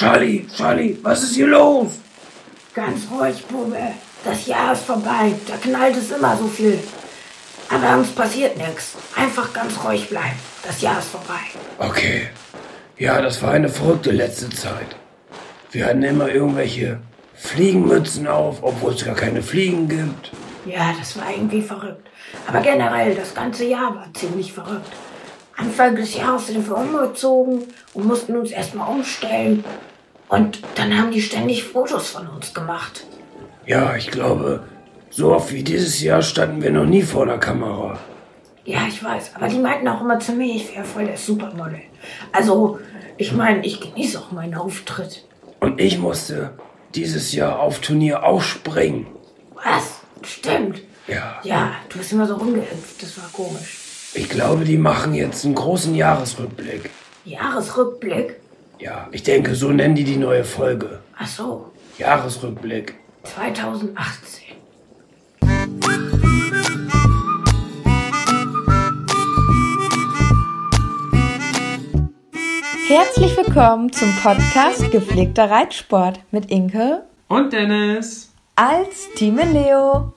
Charlie, Charlie, was ist hier los? Ganz ruhig, Bube. Das Jahr ist vorbei. Da knallt es immer so viel. Aber uns passiert nichts. Einfach ganz ruhig bleiben. Das Jahr ist vorbei. Okay. Ja, das war eine verrückte letzte Zeit. Wir hatten immer irgendwelche Fliegenmützen auf, obwohl es gar keine Fliegen gibt. Ja, das war irgendwie verrückt. Aber generell, das ganze Jahr war ziemlich verrückt. Anfang des Jahres sind wir umgezogen und mussten uns erstmal umstellen. Und dann haben die ständig Fotos von uns gemacht. Ja, ich glaube, so oft wie dieses Jahr standen wir noch nie vor der Kamera. Ja, ich weiß. Aber die meinten auch immer zu mir, ich wäre voll der Supermodel. Also, ich meine, ich genieße auch meinen Auftritt. Und ich musste dieses Jahr auf Turnier auch springen. Was? Stimmt. Ja. Ja, du bist immer so rumgehüpft. Das war komisch. Ich glaube, die machen jetzt einen großen Jahresrückblick. Jahresrückblick? Ja, ich denke, so nennen die die neue Folge. Ach so, Jahresrückblick. 2018. Herzlich willkommen zum Podcast Gepflegter Reitsport mit Inke Und Dennis. als Team Leo.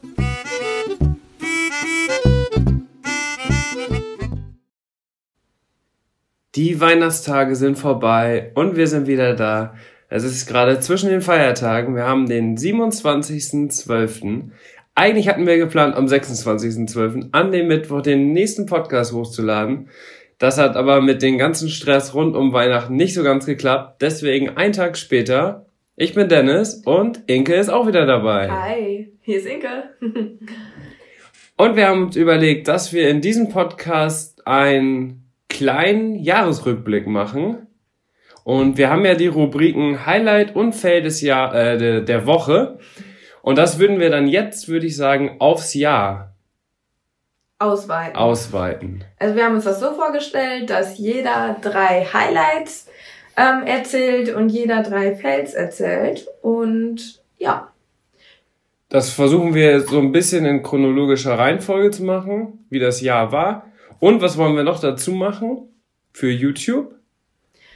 Die Weihnachtstage sind vorbei und wir sind wieder da. Es ist gerade zwischen den Feiertagen. Wir haben den 27.12. Eigentlich hatten wir geplant, am 26.12. an dem Mittwoch den nächsten Podcast hochzuladen. Das hat aber mit dem ganzen Stress rund um Weihnachten nicht so ganz geklappt. Deswegen ein Tag später. Ich bin Dennis und Inke ist auch wieder dabei. Hi, hier ist Inke. Und wir haben uns überlegt, dass wir in diesem Podcast einen kleinen Jahresrückblick machen. Und wir haben ja die Rubriken Highlight und Fail des Jahr, äh, der, der Woche. Und das würden wir dann jetzt, würde ich sagen, aufs Jahr Ausweiten. ausweiten. Also wir haben uns das so vorgestellt, dass jeder drei Highlights ähm, erzählt und jeder drei Fails erzählt. Und ja, Das versuchen wir so ein bisschen in chronologischer Reihenfolge zu machen, wie das Jahr war. Und was wollen wir noch dazu machen? Für YouTube?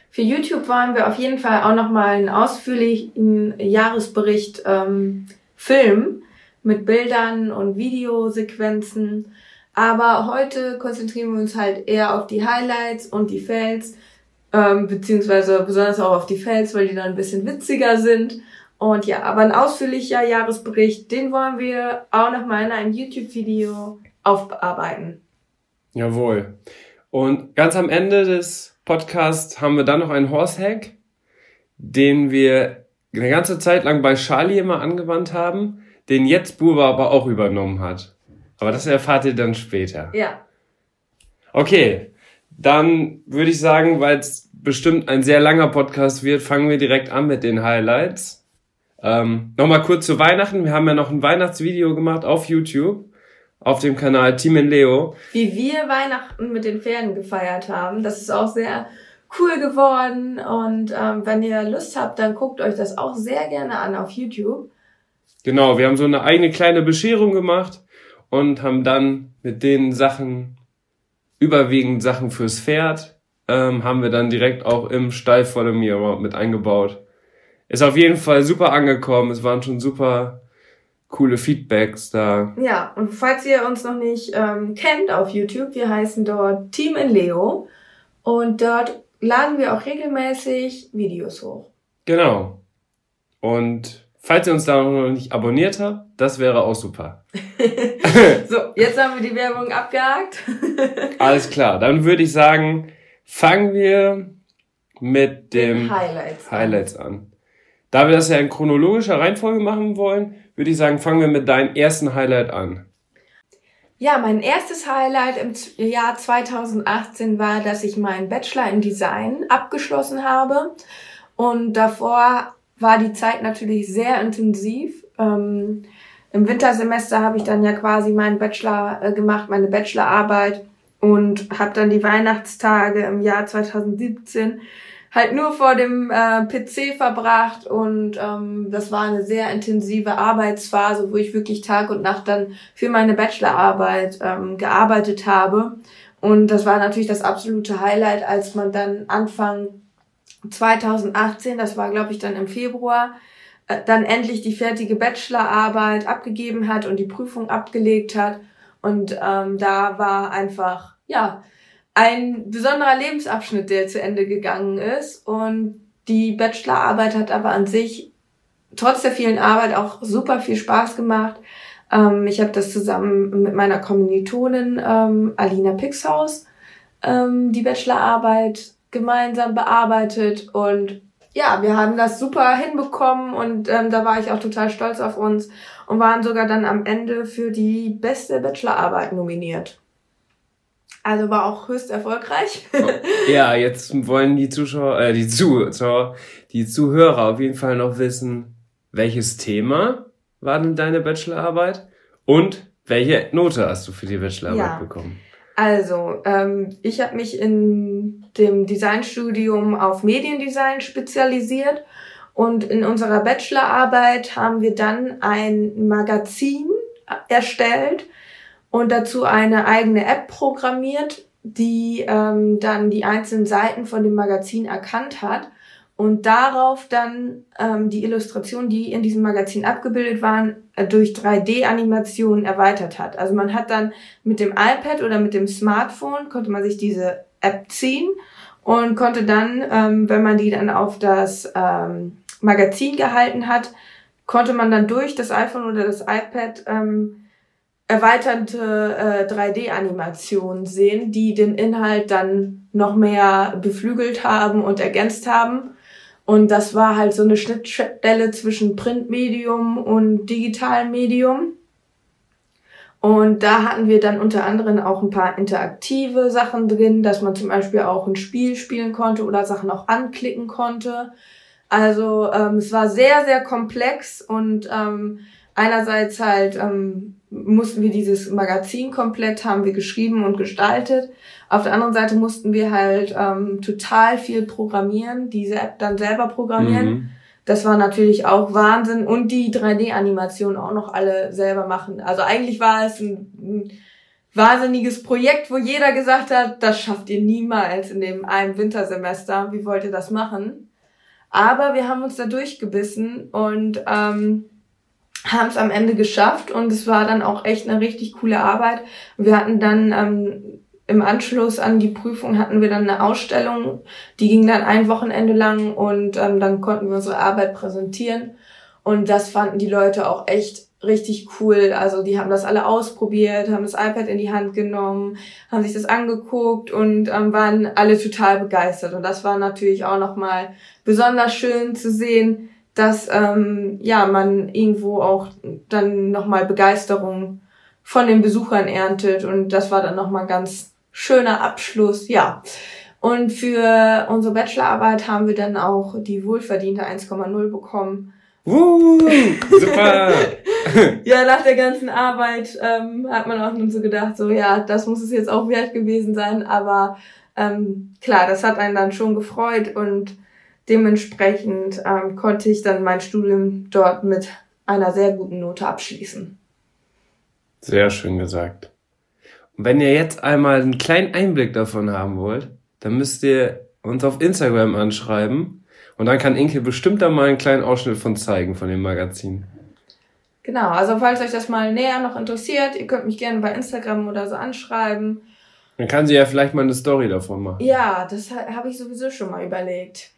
für YouTube wollen wir auf jeden Fall auch nochmal einen ausführlichen Jahresbericht ähm, filmen mit Bildern und Videosequenzen. Aber heute konzentrieren wir uns halt eher auf die Highlights und die Fails, ähm, beziehungsweise besonders auch auf die Fails, weil die dann ein bisschen witziger sind. Und ja, aber ein ausführlicher Jahresbericht, den wollen wir auch nochmal in einem YouTube-Video aufarbeiten. Jawohl. Und ganz am Ende des Podcasts haben wir dann noch einen Horse-Hack, den wir eine ganze Zeit lang bei Charlie immer angewandt haben, den jetzt Buba aber auch übernommen hat. Aber das erfahrt ihr dann später. Ja, Okay, dann würde ich sagen, weil es bestimmt ein sehr langer Podcast wird, fangen wir direkt an mit den Highlights. Ähm, Nochmal kurz zu Weihnachten. Wir haben ja noch ein Weihnachtsvideo gemacht auf YouTube, auf dem Kanal Team in Leo. wie wir Weihnachten mit den Pferden gefeiert haben. Das ist auch sehr cool geworden. Und ähm, wenn ihr Lust habt, dann guckt euch das auch sehr gerne an auf YouTube. Genau, wir haben so eine eigene kleine Bescherung gemacht und haben dann mit den Sachen, überwiegend Sachen fürs Pferd, ähm, haben wir dann direkt auch im Stall vor dem Mirror mit eingebaut. Ist auf jeden Fall super angekommen. Es waren schon super coole Feedbacks da. Ja, und falls ihr uns noch nicht ähm, kennt auf YouTube, wir heißen dort Team in Leo. Und dort laden wir auch regelmäßig Videos hoch. Genau. Und falls ihr uns da noch nicht abonniert habt, das wäre auch super. So, jetzt haben wir die Werbung abgehakt. Alles klar, dann würde ich sagen, Fangen wir mit dem Den Highlights an. Highlights an. Da wir das ja in chronologischer Reihenfolge machen wollen, würde ich sagen, fangen wir mit deinem ersten Highlight an. Ja, mein erstes Highlight im Jahr 2018 war, dass ich meinen Bachelor in Design abgeschlossen habe. Und davor war die Zeit natürlich sehr intensiv. Ähm, Im Wintersemester habe ich dann ja quasi meinen Bachelor äh, gemacht, meine Bachelorarbeit und habe dann die Weihnachtstage im Jahr 2017 halt nur vor dem äh, PC verbracht und ähm, das war eine sehr intensive Arbeitsphase, wo ich wirklich Tag und Nacht dann für meine Bachelorarbeit ähm, gearbeitet habe. Und das war natürlich das absolute Highlight, als man dann Anfang 2018, das war glaube ich dann im Februar, äh, dann endlich die fertige Bachelorarbeit abgegeben hat und die Prüfung abgelegt hat. Und ähm, da war einfach, ja, ein besonderer Lebensabschnitt, der zu Ende gegangen ist. Und die Bachelorarbeit hat aber an sich trotz der vielen Arbeit auch super viel Spaß gemacht. Ähm, ich habe das zusammen mit meiner Kommilitonin ähm, Alina Pixhaus ähm, die Bachelorarbeit gemeinsam bearbeitet und ja, wir haben das super hinbekommen und ähm, da war ich auch total stolz auf uns und waren sogar dann am Ende für die beste Bachelorarbeit nominiert. Also war auch höchst erfolgreich. Ja, jetzt wollen die Zuschauer, äh, die Zuschauer, die Zuhörer auf jeden Fall noch wissen, welches Thema war denn deine Bachelorarbeit und welche Note hast du für die Bachelorarbeit Ja. bekommen? Also, ähm, ich habe mich in dem Designstudium auf Mediendesign spezialisiert und in unserer Bachelorarbeit haben wir dann ein Magazin erstellt und dazu eine eigene App programmiert, die ähm, dann die einzelnen Seiten von dem Magazin erkannt hat und darauf dann ähm, die Illustrationen, die in diesem Magazin abgebildet waren, äh, durch 3D-Animationen erweitert hat. Also man hat dann mit dem iPad oder mit dem Smartphone konnte man sich diese App ziehen und konnte dann, ähm, wenn man die dann auf das ähm, Magazin gehalten hat, konnte man dann durch das iPhone oder das iPad ähm, erweiterte äh, 3D-Animationen sehen, die den Inhalt dann noch mehr beflügelt haben und ergänzt haben. Und das war halt so eine Schnittstelle zwischen Printmedium und digitalem Medium. Und da hatten wir dann unter anderem auch ein paar interaktive Sachen drin, dass man zum Beispiel auch ein Spiel spielen konnte oder Sachen auch anklicken konnte. Also ähm, es war sehr, sehr komplex und ähm, einerseits halt ähm, mussten wir dieses Magazin komplett, haben wir geschrieben und gestaltet. Auf der anderen Seite mussten wir halt ähm, total viel programmieren, diese App dann selber programmieren. Mhm. Das war natürlich auch Wahnsinn und die 3D-Animationen auch noch alle selber machen. Also eigentlich war es ein, ein wahnsinniges Projekt, wo jeder gesagt hat, das schafft ihr niemals in dem einen Wintersemester. Wie wollt ihr das machen? Aber wir haben uns da durchgebissen und ähm, haben es am Ende geschafft und es war dann auch echt eine richtig coole Arbeit. Wir hatten dann ähm, im Anschluss an die Prüfung hatten wir dann eine Ausstellung, die ging dann ein Wochenende lang und ähm, dann konnten wir unsere Arbeit präsentieren und das fanden die Leute auch echt richtig cool. Also die haben das alle ausprobiert, haben das iPad in die Hand genommen, haben sich das angeguckt und ähm, waren alle total begeistert und das war natürlich auch noch mal besonders schön zu sehen, dass ähm, ja man irgendwo auch dann noch mal Begeisterung von den Besuchern erntet und das war dann noch mal ganz schöner Abschluss, ja. Und für unsere Bachelorarbeit haben wir dann auch die wohlverdiente 1,0 bekommen. Uh, super! Ja, nach der ganzen Arbeit ähm, hat man auch nun so gedacht, so ja, das muss es jetzt auch wert gewesen sein. Aber ähm, klar, das hat einen dann schon gefreut und dementsprechend ähm, konnte ich dann mein Studium dort mit einer sehr guten Note abschließen. Sehr schön gesagt. Und wenn ihr jetzt einmal einen kleinen Einblick davon haben wollt, dann müsst ihr uns auf Instagram anschreiben und dann kann Inke bestimmt da mal einen kleinen Ausschnitt von zeigen von dem Magazin. Genau, also falls euch das mal näher noch interessiert, ihr könnt mich gerne bei Instagram oder so anschreiben. Dann kann sie ja vielleicht mal eine Story davon machen. Ja, das ha- habe ich sowieso schon mal überlegt.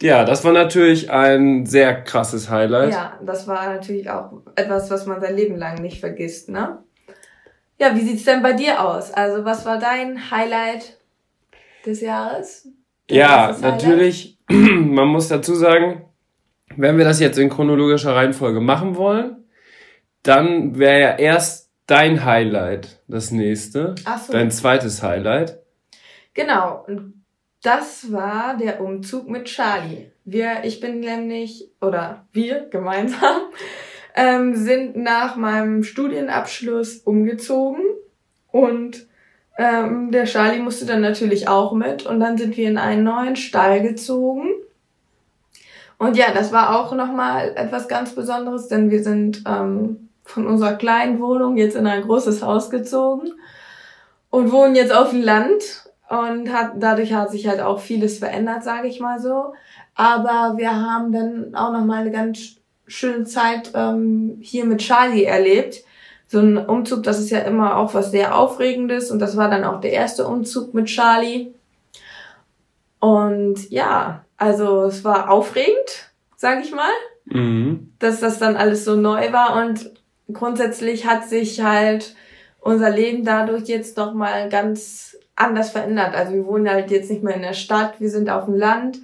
Ja, das war natürlich ein sehr krasses Highlight. Ja, das war natürlich auch etwas, was man sein Leben lang nicht vergisst, ne? Ja, wie sieht's denn bei dir aus? Also, was war dein Highlight? des Jahres? Ja, natürlich. Man muss dazu sagen, wenn wir das jetzt in chronologischer Reihenfolge machen wollen, dann wäre ja erst dein Highlight das nächste. Ach so. Dein zweites Highlight. Genau. Und das war der Umzug mit Charlie. Wir, ich bin nämlich, oder wir gemeinsam, ähm, sind nach meinem Studienabschluss umgezogen und ähm, der Charlie musste dann natürlich auch mit und dann sind wir in einen neuen Stall gezogen. Und ja, das war auch nochmal etwas ganz Besonderes, denn wir sind ähm, von unserer kleinen Wohnung jetzt in ein großes Haus gezogen und wohnen jetzt auf dem Land und hat, dadurch hat sich halt auch vieles verändert, sage ich mal so. Aber wir haben dann auch nochmal eine ganz schöne Zeit ähm, hier mit Charlie erlebt so ein Umzug, das ist ja immer auch was sehr Aufregendes und das war dann auch der erste Umzug mit Charlie. Und ja, also es war aufregend, sag ich mal, Mhm. dass das dann alles so neu war und grundsätzlich hat sich halt unser Leben dadurch jetzt noch mal ganz anders verändert. Also wir wohnen halt jetzt nicht mehr in der Stadt, wir sind auf dem Land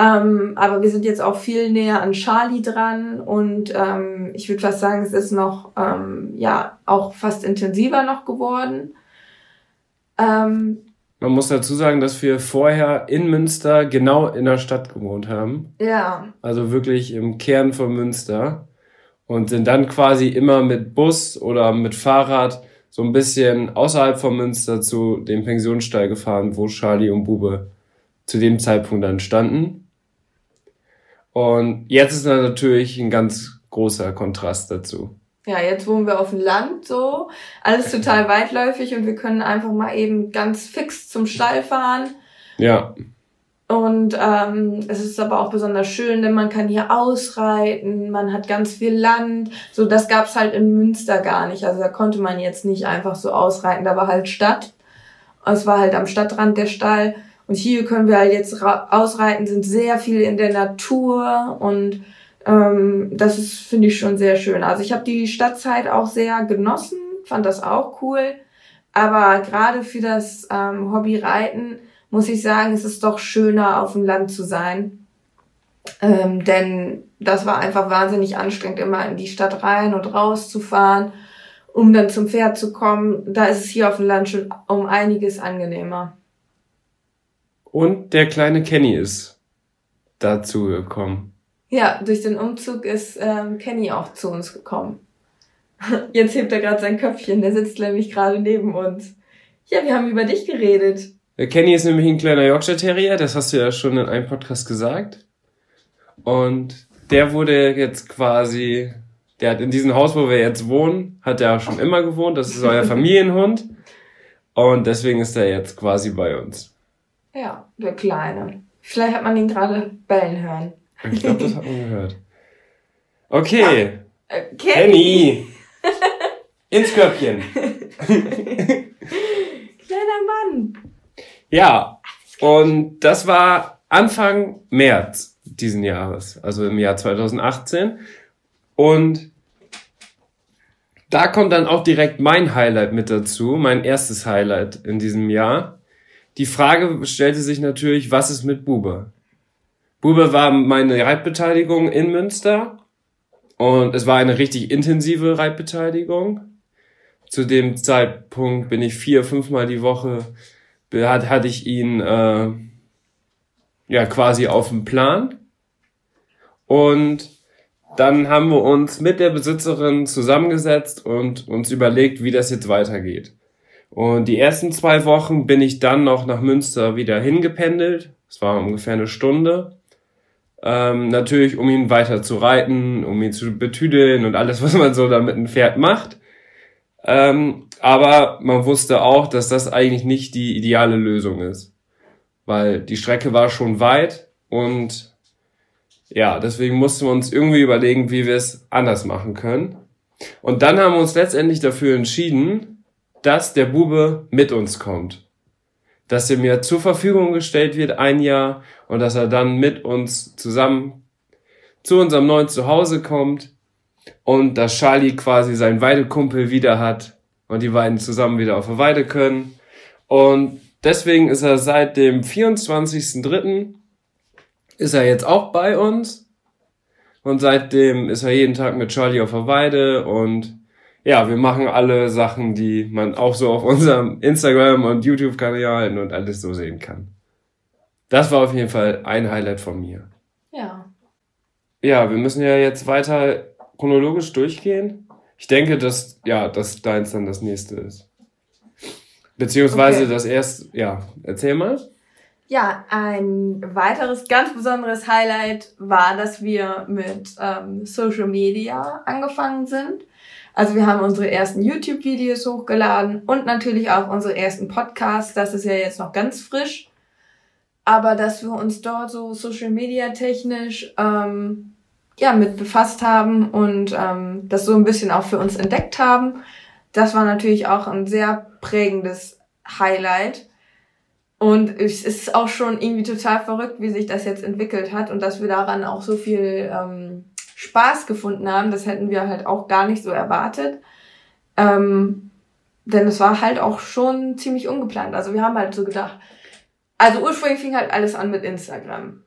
ähm, aber wir sind jetzt auch viel näher an Charlie dran und ähm, ich würde fast sagen, es ist noch ähm, ja auch fast intensiver noch geworden. Ähm, Man muss dazu sagen, dass wir vorher in Münster genau in der Stadt gewohnt haben. ja, Also wirklich im Kern von Münster. Und sind dann quasi immer mit Bus oder mit Fahrrad so ein bisschen außerhalb von Münster zu dem Pensionsstall gefahren, wo Charlie und Bube zu dem Zeitpunkt dann standen. Und jetzt ist da natürlich ein ganz großer Kontrast dazu. ja, jetzt wohnen wir auf dem Land so, alles total weitläufig und wir können einfach mal eben ganz fix zum Stall fahren. Ja, Und ähm, es ist aber auch besonders schön, denn man kann hier ausreiten, man hat ganz viel Land. So, das gab's halt in Münster gar nicht. Also da konnte man jetzt nicht einfach so ausreiten. Da war halt Stadt. Es war halt am Stadtrand der Stall. Und hier können wir halt jetzt ausreiten, sind sehr viel in der Natur und ähm, das ist, finde ich, schon sehr schön. Also ich habe die Stadtzeit auch sehr genossen, fand das auch cool. Aber gerade für das ähm, Hobby Reiten muss ich sagen, es ist doch schöner, auf dem Land zu sein. Ähm, denn das war einfach wahnsinnig anstrengend, immer in die Stadt rein und raus zu fahren, um dann zum Pferd zu kommen. Da ist es hier auf dem Land schon um einiges angenehmer. und der kleine Kenny ist dazu gekommen. Ja, durch den Umzug ist ähm, Kenny auch zu uns gekommen. Jetzt hebt er gerade sein Köpfchen, der sitzt nämlich gerade neben uns. Ja, wir haben über dich geredet. Der Kenny ist nämlich ein kleiner Yorkshire Terrier, das hast du ja schon in einem Podcast gesagt. Und der wurde jetzt quasi, der hat in diesem Haus, wo wir jetzt wohnen, hat er auch schon immer gewohnt, das ist euer Familienhund. Und deswegen ist er jetzt quasi bei uns. Ja, der Kleine. Vielleicht hat man ihn gerade bellen hören. Ich glaube, das hat man gehört. Okay, Äh, Kenny! Ins Köpfchen. Kleiner Mann. Ja, und das war Anfang März diesen Jahres, also im Jahr 2018. Und da kommt dann auch direkt mein Highlight mit dazu, mein erstes Highlight in diesem Jahr. Die Frage stellte sich natürlich, was ist mit Bube? Bube war meine Reitbeteiligung in Münster und es war eine richtig intensive Reitbeteiligung. Zu dem Zeitpunkt bin ich vier, fünfmal die Woche hat, hatte ich ihn äh, ja quasi auf dem Plan. Und dann haben wir uns mit der Besitzerin zusammengesetzt und uns überlegt, wie das jetzt weitergeht. Und die ersten zwei Wochen bin ich dann noch nach Münster wieder hingependelt. Es war ungefähr eine Stunde. Ähm, natürlich, um ihn weiter zu reiten, um ihn zu betüdeln und alles, was man so da mit einem Pferd macht. Ähm, aber man wusste auch, dass das eigentlich nicht die ideale Lösung ist. Weil die Strecke war schon weit und ja, deswegen mussten wir uns irgendwie überlegen, wie wir es anders machen können. Und dann haben wir uns letztendlich dafür entschieden, dass der Bube mit uns kommt. Dass er mir zur Verfügung gestellt wird ein Jahr und dass er dann mit uns zusammen zu unserem neuen Zuhause kommt und dass Charlie quasi seinen Weidekumpel wieder hat und die beiden zusammen wieder auf der Weide können. Und deswegen ist er seit dem 24.03. ist er jetzt auch bei uns. Und seitdem ist er jeden Tag mit Charlie auf der Weide und ja, wir machen alle Sachen, die man auch so auf unserem Instagram und YouTube-Kanal und alles so sehen kann. Das war auf jeden Fall ein Highlight von mir. Ja. Ja, wir müssen ja jetzt weiter chronologisch durchgehen. Ich denke, dass, ja, dass deins dann das nächste ist. Beziehungsweise Okay. das erste, ja, erzähl mal. Ja, ein weiteres ganz besonderes Highlight war, dass wir mit ähm, Social Media angefangen sind. Also wir haben unsere ersten YouTube-Videos hochgeladen und natürlich auch unsere ersten Podcasts. Das ist ja jetzt noch ganz frisch. Aber dass wir uns dort so Social Media technisch ähm, ja mit befasst haben und ähm, das so ein bisschen auch für uns entdeckt haben, das war natürlich auch ein sehr prägendes Highlight. Und es ist auch schon irgendwie total verrückt, wie sich das jetzt entwickelt hat und dass wir daran auch so viel ähm, Spaß gefunden haben. Das hätten wir halt auch gar nicht so erwartet. Ähm, denn es war halt auch schon ziemlich ungeplant. Also wir haben halt so gedacht, also ursprünglich fing halt alles an mit Instagram.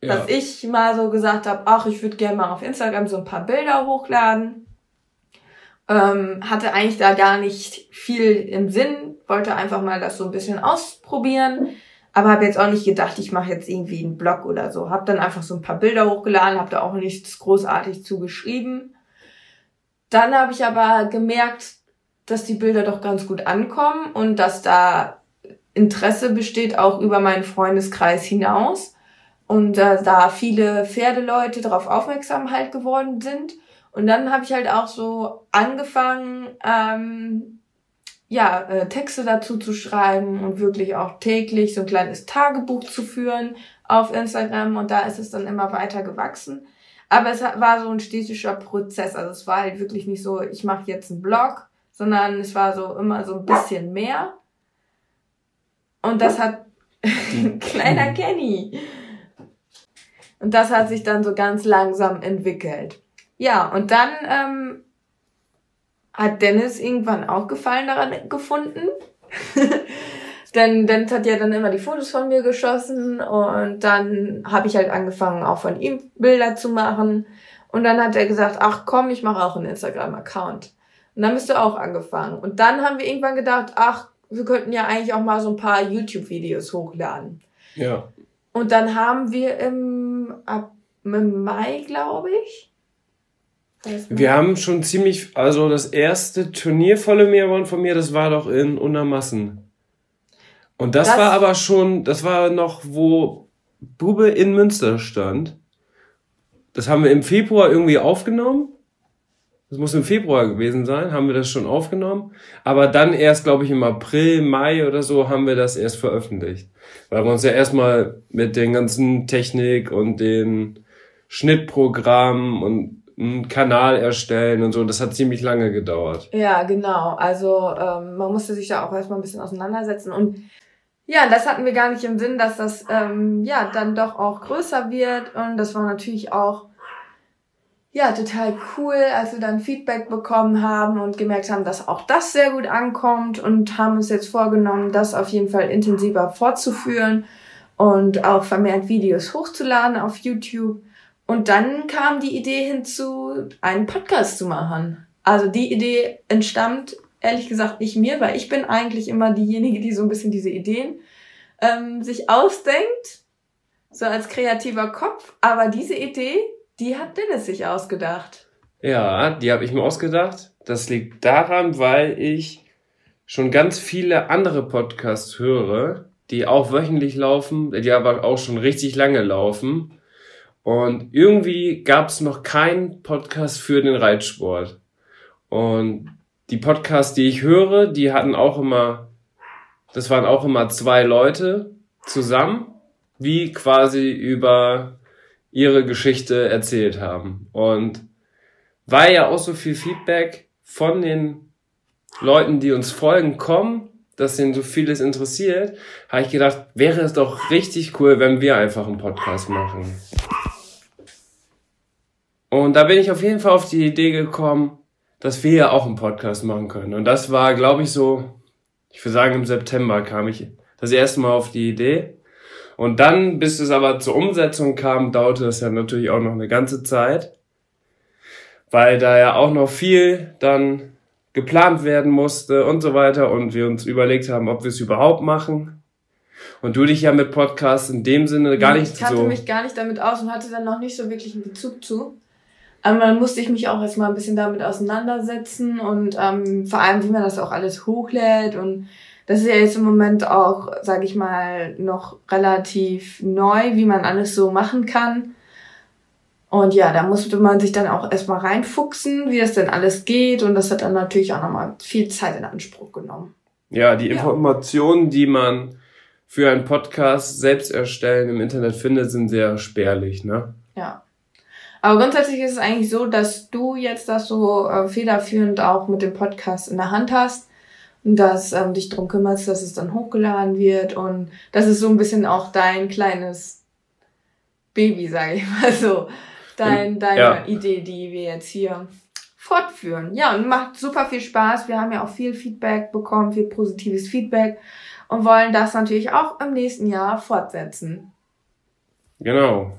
Ja. Dass ich mal so gesagt habe, ach, ich würde gerne mal auf Instagram so ein paar Bilder hochladen. Ähm, hatte eigentlich da gar nicht viel im Sinn, wollte einfach mal das so ein bisschen ausprobieren, aber habe jetzt auch nicht gedacht, ich mache jetzt irgendwie einen Blog oder so. Habe dann einfach so ein paar Bilder hochgeladen, habe da auch nichts großartig zugeschrieben. Dann habe ich aber gemerkt, dass die Bilder doch ganz gut ankommen und dass da Interesse besteht auch über meinen Freundeskreis hinaus und äh, da viele Pferdeleute darauf aufmerksam halt geworden sind. Und dann habe ich halt auch so angefangen, ähm, ja, äh, Texte dazu zu schreiben und wirklich auch täglich so ein kleines Tagebuch zu führen auf Instagram und da ist es dann immer weiter gewachsen. Aber es war so ein stetischer Prozess. Also es war halt wirklich nicht so, ich mache jetzt einen Blog, sondern es war so immer so ein bisschen mehr. Und das hat kleiner Kenny. Und das hat sich dann so ganz langsam entwickelt. Ja, und dann ähm, hat Dennis irgendwann auch Gefallen daran gefunden. Denn Dennis hat ja dann immer die Fotos von mir geschossen und dann habe ich halt angefangen, auch von ihm Bilder zu machen. Und dann hat er gesagt, ach komm, ich mache auch einen Instagram-Account. Und dann bist du auch angefangen. Und dann haben wir irgendwann gedacht, ach, wir könnten ja eigentlich auch mal so ein paar YouTube-Videos hochladen. Ja. Und dann haben wir im, ab, im Mai, glaube ich. Wir haben schon ziemlich, also das erste Turnier volle Meerborn von mir, das war doch in Untermassen. Und das, Das- war aber schon, das war noch, wo Bube in Münster stand. Das haben wir im Februar irgendwie aufgenommen. Das muss im Februar gewesen sein, haben wir das schon aufgenommen. Aber dann erst, glaube ich, im April, Mai oder so haben wir das erst veröffentlicht. Weil wir uns ja erstmal mit den ganzen Technik und den Schnittprogrammen und einen Kanal erstellen und so, das hat ziemlich lange gedauert. Ja, genau. Also ähm, man musste sich da auch erstmal ein bisschen auseinandersetzen. Und ja, das hatten wir gar nicht im Sinn, dass das ähm, ja dann doch auch größer wird. Und das war natürlich auch ja total cool, als wir dann Feedback bekommen haben und gemerkt haben, dass auch das sehr gut ankommt und haben uns jetzt vorgenommen, das auf jeden Fall intensiver fortzuführen und auch vermehrt Videos hochzuladen auf YouTube. Und dann kam die Idee hinzu, einen Podcast zu machen. Also die Idee entstammt ehrlich gesagt nicht mir, weil ich bin eigentlich immer diejenige, die so ein bisschen diese Ideen ähm, sich ausdenkt, so als kreativer Kopf. Aber diese Idee, die hat Dennis sich ausgedacht. Ja, die habe ich mir ausgedacht. Das liegt daran, weil ich schon ganz viele andere Podcasts höre, die auch wöchentlich laufen, die aber auch schon richtig lange laufen. Und irgendwie gab es noch keinen Podcast für den Reitsport. Und die Podcasts, die ich höre, die hatten auch immer, das waren auch immer zwei Leute zusammen, wie quasi über ihre Geschichte erzählt haben. Und weil ja auch so viel Feedback von den Leuten, die uns folgen, kommen, dass ihnen so vieles interessiert, habe ich gedacht, wäre es doch richtig cool, wenn wir einfach einen Podcast machen. Und da bin ich auf jeden Fall auf die Idee gekommen, dass wir ja auch einen Podcast machen können. Und das war, glaube ich, so, ich würde sagen, im September kam ich das erste Mal auf die Idee. Und dann, bis es aber zur Umsetzung kam, dauerte es ja natürlich auch noch eine ganze Zeit, weil da ja auch noch viel dann geplant werden musste und so weiter und wir uns überlegt haben, ob wir es überhaupt machen. Und du dich ja mit Podcasts in dem Sinne gar nicht ich kannte so. mich gar nicht damit aus und hatte dann noch nicht so wirklich einen Bezug zu. Aber dann musste ich mich auch erstmal ein bisschen damit auseinandersetzen und ähm, vor allem, wie man das auch alles hochlädt. Und das ist ja jetzt im Moment auch, sage ich mal, noch relativ neu, wie man alles so machen kann. Und ja, da musste man sich dann auch erstmal reinfuchsen, wie das denn alles geht. Und das hat dann natürlich auch nochmal viel Zeit in Anspruch genommen. Ja, die Informationen, die man für einen Podcast selbst erstellen im Internet findet, sind sehr spärlich, ne? Ja. Aber grundsätzlich ist es eigentlich so, dass du jetzt das so äh, federführend auch mit dem Podcast in der Hand hast dass ähm, dich drum kümmerst, dass es dann hochgeladen wird und das ist so ein bisschen auch dein kleines Baby, sage ich mal so. Dein, deine Ja. Idee, die wir jetzt hier fortführen. Ja, und macht super viel Spaß. Wir haben ja auch viel Feedback bekommen, viel positives Feedback und wollen das natürlich auch im nächsten Jahr fortsetzen. Genau.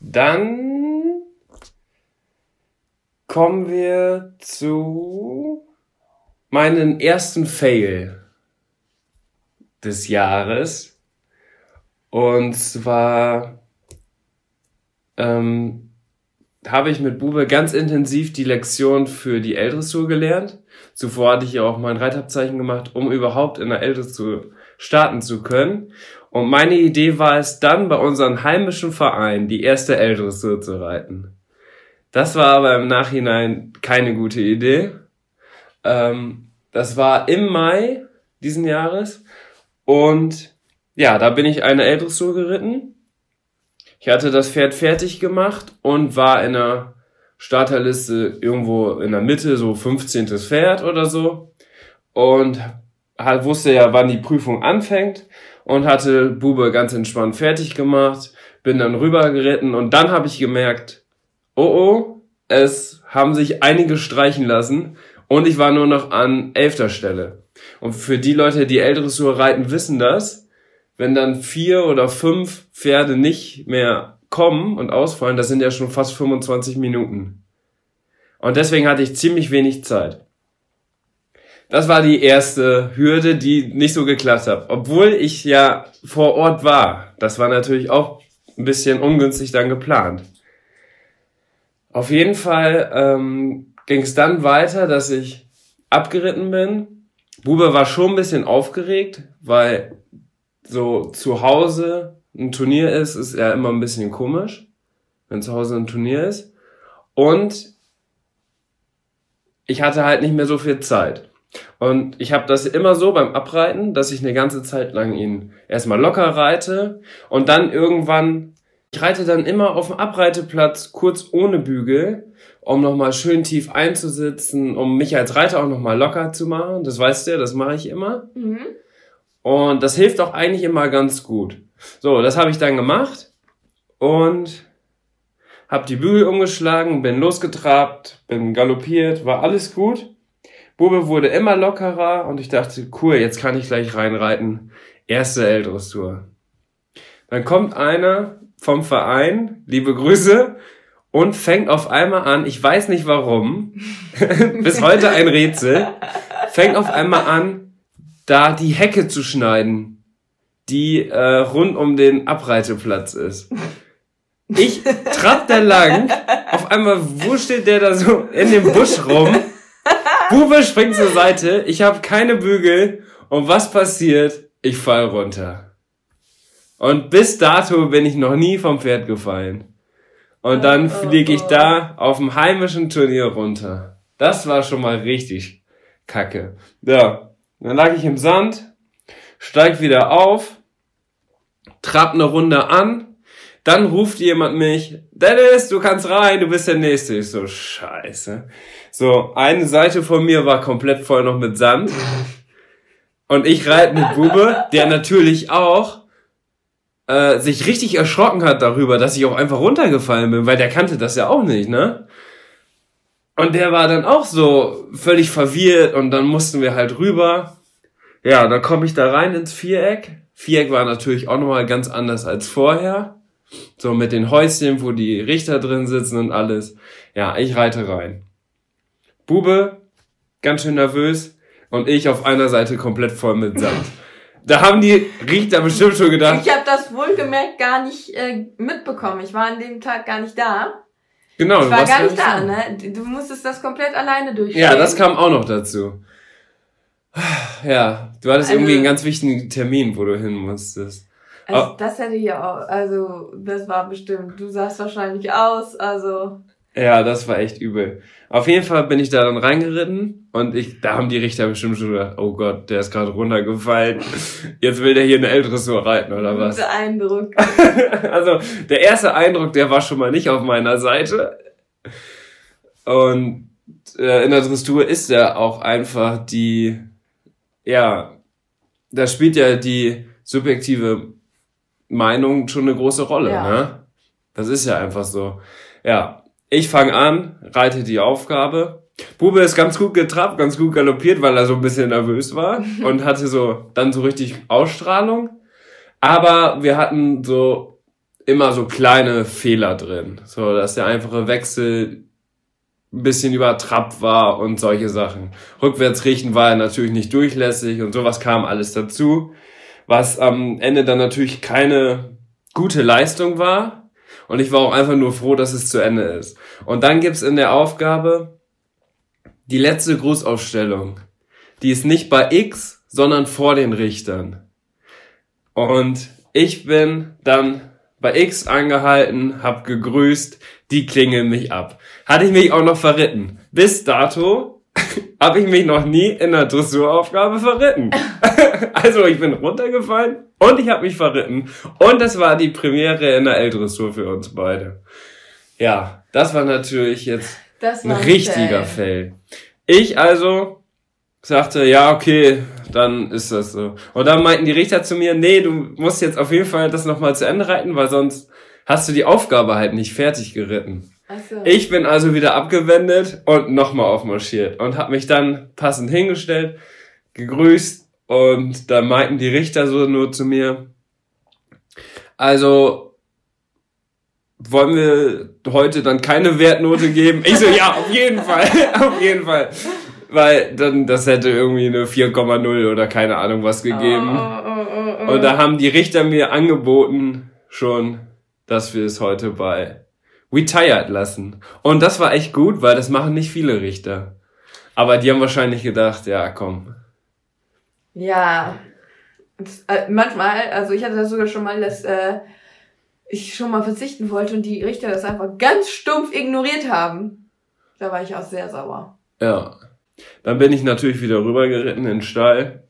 Dann kommen wir zu meinen ersten Fail des Jahres. Und zwar ähm, habe ich mit Bube ganz intensiv die Lektion für die L-Dressur gelernt. Zuvor hatte ich ja auch mein Reitabzeichen gemacht, um überhaupt in der L-Dressur starten zu können. Und meine Idee war es dann, bei unserem heimischen Verein die erste L-Dressur zu reiten. Das war aber im Nachhinein keine gute Idee. Ähm, das war im Mai diesen Jahres. Und ja, da bin ich eine L-Dressur geritten. Ich hatte das Pferd fertig gemacht und war in der Starterliste irgendwo in der Mitte, so 15. Pferd oder so. Und halt wusste ja, wann die Prüfung anfängt und hatte Bube ganz entspannt fertig gemacht, bin dann rüber geritten und dann habe ich gemerkt, oh oh, es haben sich einige streichen lassen und ich war nur noch an elfter Stelle. Und für die Leute, die L-Dressur reiten, wissen das, wenn dann vier oder fünf Pferde nicht mehr kommen und ausfallen, das sind ja schon fast 25 Minuten. Und deswegen hatte ich ziemlich wenig Zeit. Das war die erste Hürde, die nicht so geklappt hat. Obwohl ich ja vor Ort war. Das war natürlich auch ein bisschen ungünstig dann geplant. Auf jeden Fall ähm, ging es dann weiter, dass ich abgeritten bin. Bube war schon ein bisschen aufgeregt, weil so zu Hause ein Turnier ist, ist ja immer ein bisschen komisch, wenn zu Hause ein Turnier ist. Und ich hatte halt nicht mehr so viel Zeit. Und ich habe das immer so beim Abreiten, dass ich eine ganze Zeit lang ihn erstmal locker reite und dann irgendwann, ich reite dann immer auf dem Abreiteplatz kurz ohne Bügel, um nochmal schön tief einzusitzen, um mich als Reiter auch nochmal locker zu machen. Das weißt du ja, das mache ich immer. Mhm. Und das hilft auch eigentlich immer ganz gut. So, das habe ich dann gemacht und habe die Bügel umgeschlagen, bin losgetrabt, bin galoppiert, war alles gut. Bube wurde immer lockerer und ich dachte, cool, jetzt kann ich gleich reinreiten. Erste L-Dressur. Dann kommt einer vom Verein, liebe Grüße, und fängt auf einmal an, ich weiß nicht warum, bis heute ein Rätsel, fängt auf einmal an, da die Hecke zu schneiden, die äh, rund um den Abreiteplatz ist. Ich trapp da lang, auf einmal wurschtelt der da so in dem Busch rum, Bube springt zur Seite, ich habe keine Bügel und was passiert? Ich fall runter. Und bis dato bin ich noch nie vom Pferd gefallen. Und dann fliege ich da auf dem heimischen Turnier runter. Das war schon mal richtig kacke. Ja, dann lag ich im Sand, steig wieder auf, trab eine Runde an, dann ruft jemand mich, Dennis, du kannst rein, du bist der Nächste. Ich so, scheiße. So, eine Seite von mir war komplett voll noch mit Sand. Und ich reite mit Bube, der natürlich auch äh, sich richtig erschrocken hat darüber, dass ich auch einfach runtergefallen bin, weil der kannte das ja auch nicht, ne? Und der war dann auch so völlig verwirrt und dann mussten wir halt rüber. Ja, dann komme ich da rein ins Viereck. Viereck war natürlich auch nochmal ganz anders als vorher. So mit den Häuschen, wo die Richter drin sitzen und alles. Ja, ich reite rein. Bube, ganz schön nervös. Und ich auf einer Seite komplett voll mit Sand. Da haben die Richter bestimmt schon gedacht. Ich habe das wohlgemerkt gar nicht äh, mitbekommen. Ich war an dem Tag gar nicht da. Genau, Ich du war warst gar nicht da, ne? Du musstest das komplett alleine durchstehen. Ja, das kam auch noch dazu. Ja, du hattest Also- irgendwie einen ganz wichtigen Termin, wo du hin musstest. Also, Oh. das hätte ich auch, also, das war bestimmt. Du sahst wahrscheinlich aus, also. Ja, das war echt übel. Auf jeden Fall bin ich da dann reingeritten und ich, da haben die Richter bestimmt schon gedacht, oh Gott, der ist gerade runtergefallen. Jetzt will der hier eine L-Dressur reiten oder was? Guter Eindruck. also der erste Eindruck, der war schon mal nicht auf meiner Seite. Und äh, in der Dressur ist ja auch einfach die, ja, da spielt ja die subjektive Meinung schon eine große Rolle, Ja. ne? Das ist ja einfach so. Ja, ich fange an, reite die Aufgabe. Bube ist ganz gut getrappt, ganz gut galoppiert, weil er so ein bisschen nervös war und hatte so dann so richtig Ausstrahlung. Aber wir hatten so immer so kleine Fehler drin. So, dass der einfache Wechsel ein bisschen übertrappt war und solche Sachen. Rückwärts riechen war er natürlich nicht durchlässig und sowas kam alles dazu. Was am Ende dann natürlich keine gute Leistung war. Und ich war auch einfach nur froh, dass es zu Ende ist. Und dann gibt's in der Aufgabe die letzte Grußaufstellung. Die ist nicht bei X, sondern vor den Richtern. Und ich bin dann bei X angehalten, hab gegrüßt, die klingeln mich ab. Hatte ich mich auch noch verritten. Bis dato habe ich mich noch nie in einer Dressuraufgabe verritten. also ich bin runtergefallen und ich habe mich verritten. Und das war die Premiere in der L-Dressur für uns beide. Ja, das war natürlich jetzt Das ein richtiger. Fail. Ich also sagte, ja, okay, dann ist das so. Und dann meinten die Richter zu mir, nee, du musst jetzt auf jeden Fall das nochmal zu Ende reiten, weil sonst hast du die Aufgabe halt nicht fertig geritten. Achso. Ich bin also wieder abgewendet und nochmal aufmarschiert und habe mich dann passend hingestellt, gegrüßt und da meinten die Richter so nur zu mir, also wollen wir heute dann keine Wertnote geben? Ich so, ja, auf jeden Fall, auf jeden Fall. Weil dann, das hätte irgendwie eine 4,0 oder keine Ahnung was gegeben. Oh, oh, oh, oh. Und da haben die Richter mir angeboten schon, dass wir es heute bei Retired lassen. Und das war echt gut, weil das machen nicht viele Richter. Aber die haben wahrscheinlich gedacht, ja, komm. Ja. Das, äh, manchmal, also ich hatte das sogar schon mal, dass äh, ich schon mal verzichten wollte und die Richter das einfach ganz stumpf ignoriert haben. Da war ich auch sehr sauer. Ja. Dann bin ich natürlich wieder rübergeritten in den Stall,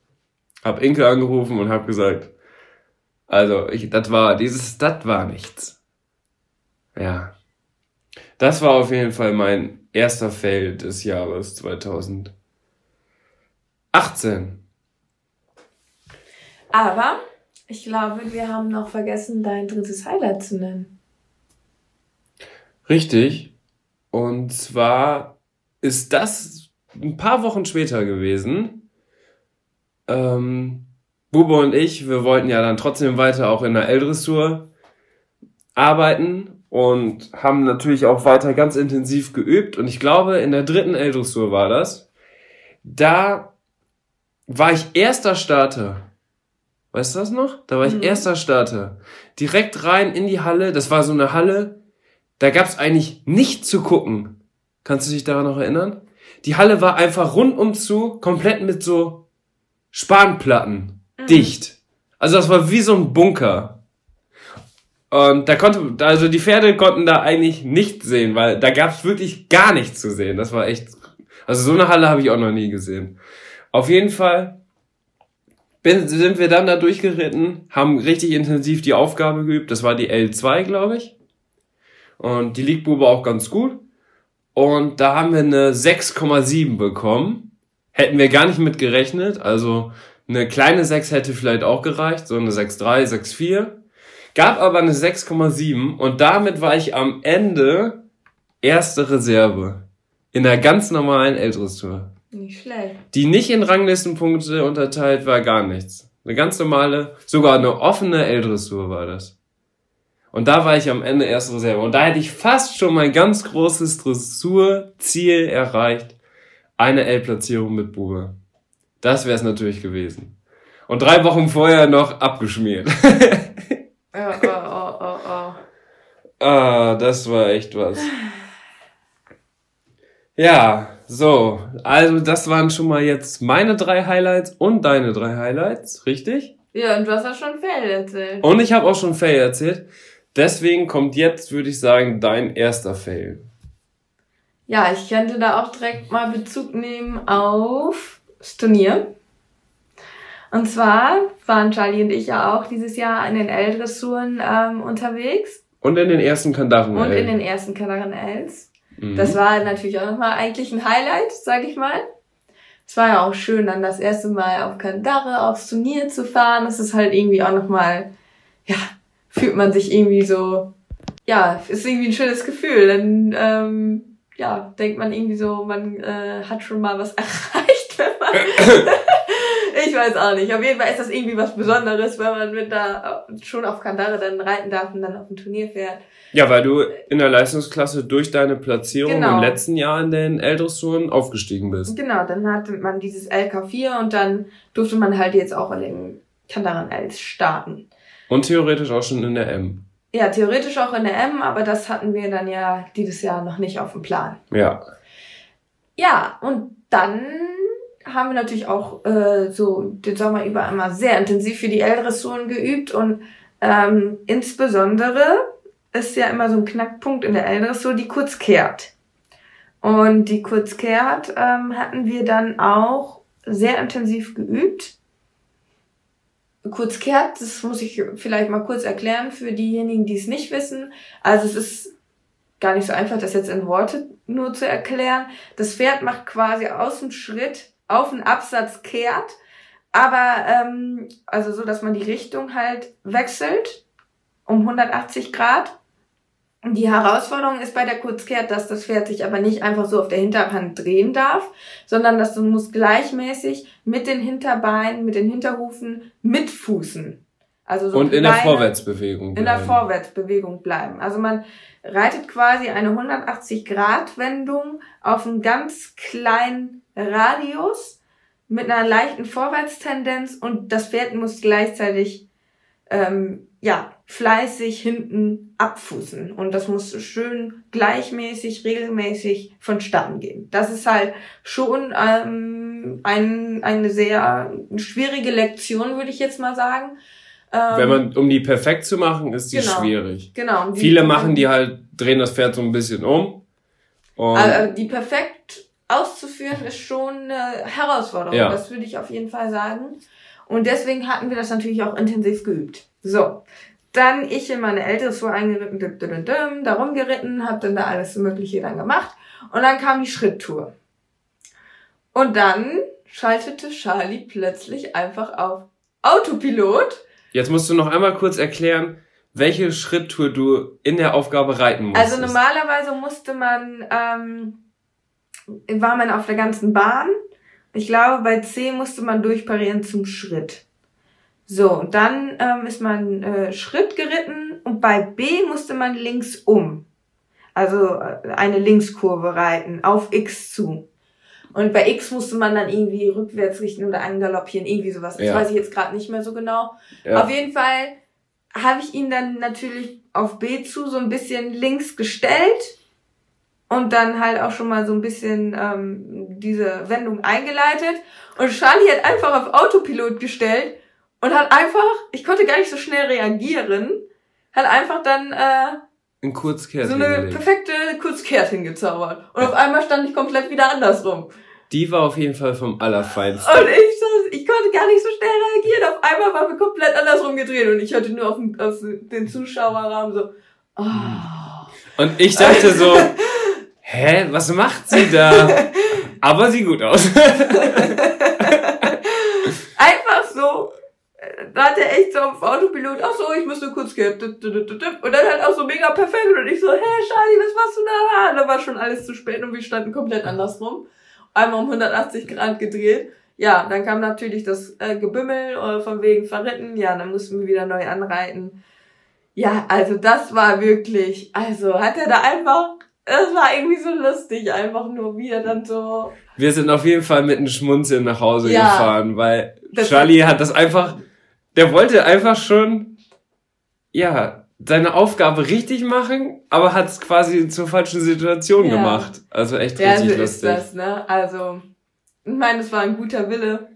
hab Inke angerufen und hab gesagt, also, ich, das war, dieses, das war nichts. Ja. Das war auf jeden Fall mein erster Fail des Jahres 2018. Aber ich glaube, wir haben noch vergessen, dein drittes Highlight zu nennen. Richtig. Und zwar ist das ein paar Wochen später gewesen. Ähm, Bube und ich, wir wollten ja dann trotzdem weiter auch in der L-Dressur arbeiten und haben natürlich auch weiter ganz intensiv geübt. Und ich glaube, in der dritten L-Dressur war das. Da war ich erster Starter. Weißt du das noch? Da war ich Mhm. erster Starter. Direkt rein in die Halle. Das war so eine Halle, da gab's eigentlich nichts zu gucken. Kannst du dich daran noch erinnern? Die Halle war einfach rundum zu, komplett mit so Spanplatten, dicht. Also das war wie so ein Bunker. Und da konnte, also die Pferde konnten da eigentlich nichts sehen, weil da gab's wirklich gar nichts zu sehen. Das war echt, also so eine Halle habe ich auch noch nie gesehen. Auf jeden Fall bin, sind wir dann da durchgeritten, haben richtig intensiv die Aufgabe geübt. Das war die L2, glaube ich. Und die liegt Bube auch ganz gut. Und da haben wir eine 6,7 bekommen. Hätten wir gar nicht mit gerechnet. Also eine kleine 6 hätte vielleicht auch gereicht. So eine 6,3, 6,4. Gab aber eine 6,7. Und damit war ich am Ende erste Reserve. In der ganz normalen L-Dressur. Nicht schlecht. Die nicht in Ranglistenpunkte unterteilt war gar nichts. Eine ganz normale, sogar eine offene L-Dressur war das. Und da war ich am Ende erste Reserve. Und da hätte ich fast schon mein ganz großes Dressurziel erreicht. Eine L-Platzierung mit Bube. Das wäre es natürlich gewesen. Und drei Wochen vorher noch abgeschmiert. Oh, oh, oh, oh, oh. ah, das war echt was. Ja, so. Also das waren schon mal jetzt meine drei Highlights und deine drei Highlights, richtig? Ja, und du hast ja schon Fell erzählt. Und ich habe auch schon Fail erzählt. Deswegen kommt jetzt, würde ich sagen, dein erster Fail. Ja, ich könnte da auch direkt mal Bezug nehmen auf das Turnier. Und zwar waren Charlie und ich ja auch dieses Jahr in den L-Dressuren ähm, unterwegs Und in den ersten Kandaren. und in den ersten Kanaren Ls. Das war natürlich auch nochmal eigentlich ein Highlight, sag ich mal. Es war ja auch schön, dann das erste Mal auf Kandare aufs Turnier zu fahren. Das ist halt irgendwie auch nochmal, ja, fühlt man sich irgendwie so, ja, ist irgendwie ein schönes Gefühl. Dann, ähm, ja, denkt man irgendwie so, man äh, hat schon mal was erreicht, ich weiß auch nicht. Auf jeden Fall ist das irgendwie was Besonderes, wenn man mit da schon auf Kandare dann reiten darf und dann auf ein Turnier fährt. Ja, weil du in der Leistungsklasse durch deine Platzierung Genau. im letzten Jahr in den L-Dressuren aufgestiegen bist. Genau, dann hatte man dieses LK4 und dann durfte man halt jetzt auch in den Kandaren Ls starten. Und theoretisch auch schon in der M. Ja, theoretisch auch in der M, aber das hatten wir dann ja dieses Jahr noch nicht auf dem Plan. Ja. Ja, und dann haben wir natürlich auch äh, so den Sommer über immer sehr intensiv für die L-Dressuren geübt und ähm, insbesondere ist ja immer so ein Knackpunkt in der L-Dressur, die Kurzkehrt. Und die Kurzkehrt ähm, hatten wir dann auch sehr intensiv geübt. Kurzkehrt, das muss ich vielleicht mal kurz erklären für diejenigen, die es nicht wissen. Also es ist gar nicht so einfach, das jetzt in Worte nur zu erklären. Das Pferd macht quasi aus dem Schritt auf den Absatz kehrt, aber ähm, also so, dass man die Richtung halt wechselt um 180 Grad. Und Die Herausforderung ist bei der Kurzkehrt, dass das Pferd sich aber nicht einfach so auf der Hinterhand drehen darf, sondern dass du musst gleichmäßig mit den Hinterbeinen, mit den Hinterhufen mitfußen. Also so Und in der Vorwärtsbewegung. in der bleiben. Vorwärtsbewegung bleiben. Also man reitet quasi eine 180-Grad-Wendung auf einen ganz kleinen Radius mit einer leichten Vorwärtstendenz und das Pferd muss gleichzeitig ähm, ja fleißig hinten abfußen und das muss schön gleichmäßig, regelmäßig vonstatten gehen. Das ist halt schon ähm, ein, eine sehr schwierige Lektion, würde ich jetzt mal sagen. Ähm, Wenn man, um die perfekt zu machen, ist die Genau. schwierig. Genau. die- Viele machen die halt, drehen das Pferd so ein bisschen um. Und Also die perfekt auszuführen ist schon eine Herausforderung. Ja. Das würde ich auf jeden Fall sagen. Und deswegen hatten wir das natürlich auch intensiv geübt. So. Dann ich in meine Älteste eingeritten, düm, düm, düm, da rumgeritten, hab dann da alles Mögliche dann gemacht. Und dann kam die Schritttour. Und dann schaltete Charlie plötzlich einfach auf Autopilot. jetzt musst du noch einmal kurz erklären, welche Schritttour du in der Aufgabe reiten musst. Also normalerweise musste man, ähm, war man auf der ganzen Bahn. Ich glaube, bei C musste man durchparieren zum Schritt. So, und dann ähm, ist man äh, Schritt geritten und bei B musste man links um. Also äh, eine Linkskurve reiten, auf X zu. Und bei X musste man dann irgendwie rückwärts richten oder angaloppieren, irgendwie sowas. Das Ja. weiß ich jetzt gerade nicht mehr so genau. Ja. Auf jeden Fall habe ich ihn dann natürlich auf B zu so ein bisschen links gestellt und dann halt auch schon mal so ein bisschen ähm, diese Wendung eingeleitet. Und Charlie hat einfach auf Autopilot gestellt und hat einfach, ich konnte gar nicht so schnell reagieren, hat einfach dann äh, in Kurzkehrt so eine hingelegt. perfekte Kurzkehrt hingezaubert. Und auf einmal stand ich komplett wieder andersrum. Die war auf jeden Fall vom Allerfeinsten. Und ich, ich konnte gar nicht so schnell reagieren. Auf einmal waren wir komplett andersrum gedreht und ich hörte nur auf, dem, auf den Zuschauerraum so, oh. Und ich dachte so, hä, was macht sie da? Aber sieht gut aus. Einfach so. Da hat er echt so auf Autopilot, ach so, ich muss nur kurz gehen. Und dann halt auch so mega perfekt. Und ich so, hey Charlie, was machst du da? Und dann war schon alles zu spät und wir standen komplett andersrum. einmal um 180 Grad gedreht. Ja, dann kam natürlich das äh, Gebümmel äh, von wegen verritten. Ja, dann mussten wir wieder neu anreiten. Ja, also das war wirklich, also hat er da einfach, das war irgendwie so lustig, einfach nur wie er dann so. Wir sind auf jeden Fall mit einem Schmunzeln nach Hause Ja. gefahren, weil Charlie hat das einfach, der wollte einfach schon, ja, seine Aufgabe richtig machen, aber hat es quasi zur falschen Situation Ja. gemacht. Also echt Ja, richtig so ist lustig. das, ne? Also, ich meine, es war ein guter Wille.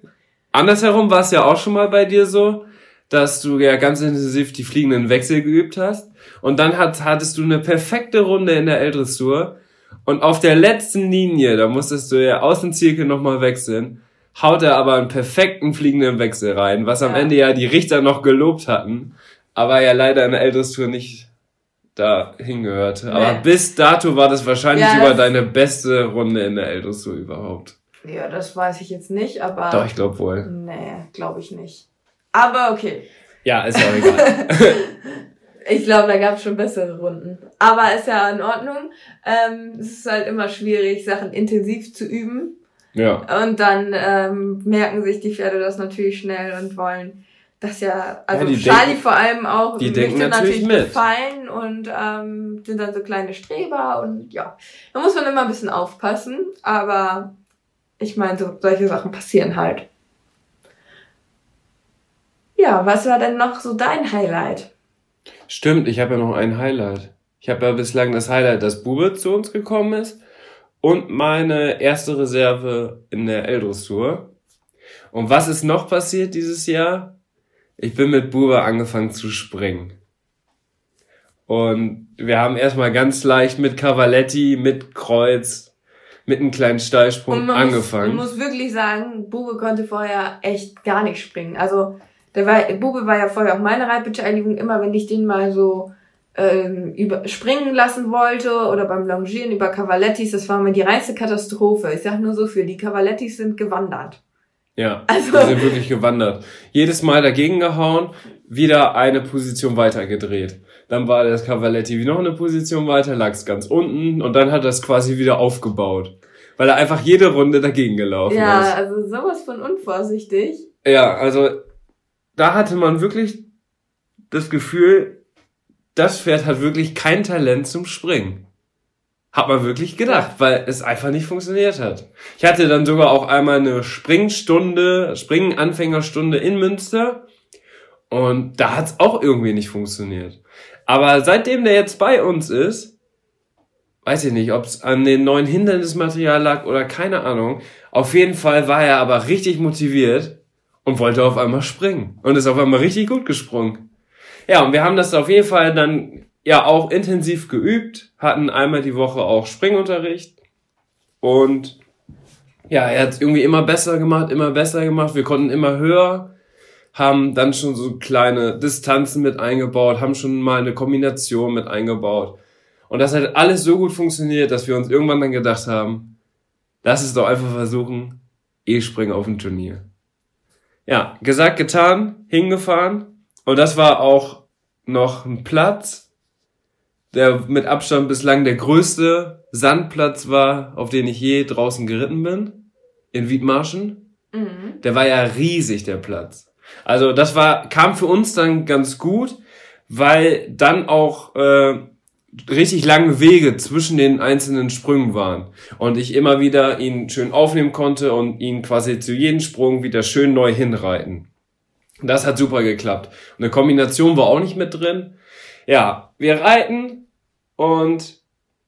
Andersherum war es ja auch schon mal bei dir so, dass du ja ganz intensiv die fliegenden Wechsel geübt hast. Und dann hat, hattest du eine perfekte Runde in der L-Dressur. Und auf der letzten Linie, da musstest du ja Außenzirkel nochmal wechseln, haut er aber einen perfekten fliegenden Wechsel rein, was am Ja. Ende ja die Richter noch gelobt hatten, aber ja leider in der L-Dressur nicht da hingehörte. Aber Nee. bis dato war das wahrscheinlich Ja, das- deine beste Runde in der L-Dressur überhaupt. Ja, das weiß ich jetzt nicht, aber. Doch, ich glaube wohl. Nee, glaube ich nicht. Aber okay. Ja, ist auch egal. Ich glaube, da gab es schon bessere Runden. Aber ist ja in Ordnung. Ähm, es ist halt immer schwierig, Sachen intensiv zu üben. ja. Und dann ähm, merken sich die Pferde das natürlich schnell und wollen das ja, also Ja, die Charlie denken- vor allem auch, die denken möchte natürlich natürlich mit. gefallen und ähm, sind dann so kleine Streber und ja, da muss man immer ein bisschen aufpassen, aber ich meine, so, solche Sachen passieren halt. Ja, was war denn noch so dein Highlight? Stimmt, ich habe ja noch ein Highlight. Ich habe ja bislang das Highlight, dass Bube zu uns gekommen ist und meine erste Reserve in der L-Dressur. Und was ist noch passiert dieses Jahr? Ich bin mit Bube angefangen zu springen. Und wir haben erstmal ganz leicht mit Cavaletti, mit Kreuz, mit einem kleinen Steilsprung angefangen. Muss, man muss wirklich sagen, Bube konnte vorher echt gar nicht springen. Also der war, Bube war ja vorher auch meine Reitbeteiligung. Immer wenn ich den mal so ähm, über, springen lassen wollte oder beim Longieren über Cavalettis, das war mir die reinste Katastrophe. Ich sag nur so viel, die Cavalettis sind gewandert. Ja, Also- wir sind wirklich gewandert. Jedes Mal dagegen gehauen, wieder eine Position weiter gedreht. Dann war das Cavaletti wie noch eine Position weiter, lag es ganz unten und dann hat er es quasi wieder aufgebaut. Weil er einfach jede Runde dagegen gelaufen Ja, ist. also sowas von unvorsichtig. Ja, also da hatte man wirklich das Gefühl, das Pferd hat wirklich kein Talent zum Springen. Hat man wirklich gedacht, weil es einfach nicht funktioniert hat. Ich hatte dann sogar auch einmal eine Springstunde, Springen-Anfängerstunde in Münster und da hat es auch irgendwie nicht funktioniert. Aber seitdem der jetzt bei uns ist, weiß ich nicht, ob es an den neuen Hindernismaterial lag oder keine Ahnung. Auf jeden Fall war er aber richtig motiviert und wollte auf einmal springen und ist auf einmal richtig gut gesprungen. Ja, und wir haben das auf jeden Fall dann ja auch intensiv geübt, hatten einmal die Woche auch Springunterricht und ja, er hat irgendwie immer besser gemacht, immer besser gemacht. Wir konnten immer höher, haben dann schon so kleine Distanzen mit eingebaut, haben schon mal eine Kombination mit eingebaut. Und das hat alles so gut funktioniert, dass wir uns irgendwann dann gedacht haben, lass es doch einfach versuchen, ich springe auf ein Turnier. Ja, gesagt, getan, hingefahren. Und das war auch noch ein Platz, der mit Abstand bislang der größte Sandplatz war, auf den ich je draußen geritten bin. In Wiedmarschen. Mhm. Der war ja riesig, der Platz. Also das war, kam für uns dann ganz gut, weil dann auch äh, richtig lange Wege zwischen den einzelnen Sprüngen waren. Und ich immer wieder ihn schön aufnehmen konnte und ihn quasi zu jedem Sprung wieder schön neu hinreiten. Das hat super geklappt. Und eine Kombination war auch nicht mit drin. Ja, wir reiten und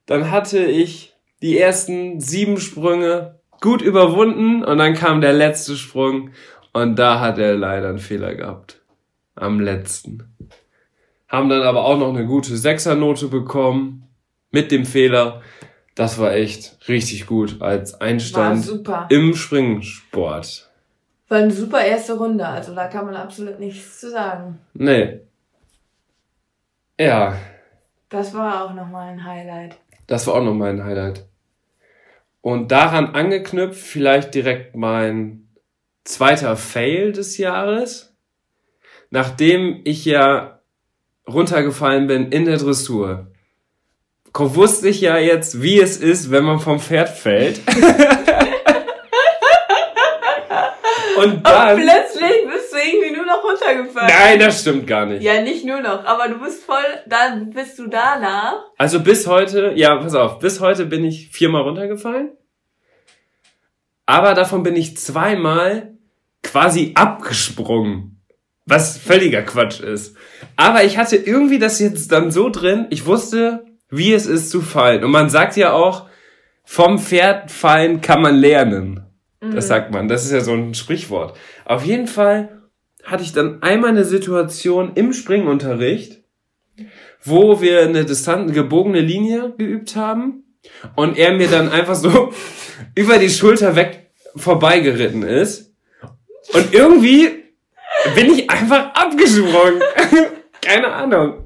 dann hatte ich die ersten sieben Sprünge gut überwunden und dann kam der letzte Sprung und da hat er leider einen Fehler gehabt. Am letzten. Haben dann aber auch noch eine gute Sechsernote bekommen mit dem Fehler. Das war echt richtig gut als Einstand im Springsport. War eine super erste Runde, also da kann man absolut nichts zu sagen. Nee. Ja, Das war auch nochmal ein Highlight. das war auch noch mein Highlight. Und daran angeknüpft vielleicht direkt mein zweiter Fail des Jahres. Nachdem ich ja runtergefallen bin in der Dressur, wusste ich ja jetzt, wie es ist, wenn man vom Pferd fällt. Und dann. Und plötzlich bist du irgendwie nur noch runtergefallen. Nein, das stimmt gar nicht. Ja, nicht nur noch, aber du bist voll, dann bist du danach. Also bis heute, ja, pass auf, bis heute bin ich viermal runtergefallen. Aber davon bin ich zweimal quasi abgesprungen. Was völliger Quatsch ist. Aber ich hatte irgendwie das jetzt dann so drin, ich wusste, wie es ist zu fallen. Und man sagt ja auch, vom Pferd fallen kann man lernen. Das sagt man. Das ist ja so ein Sprichwort. Auf jeden Fall hatte ich dann einmal eine Situation im Springunterricht, wo wir eine Distanz, gebogene Linie geübt haben und er mir dann einfach so über die Schulter weg vorbeigeritten ist. Und irgendwie bin ich einfach abgesprungen. Keine Ahnung.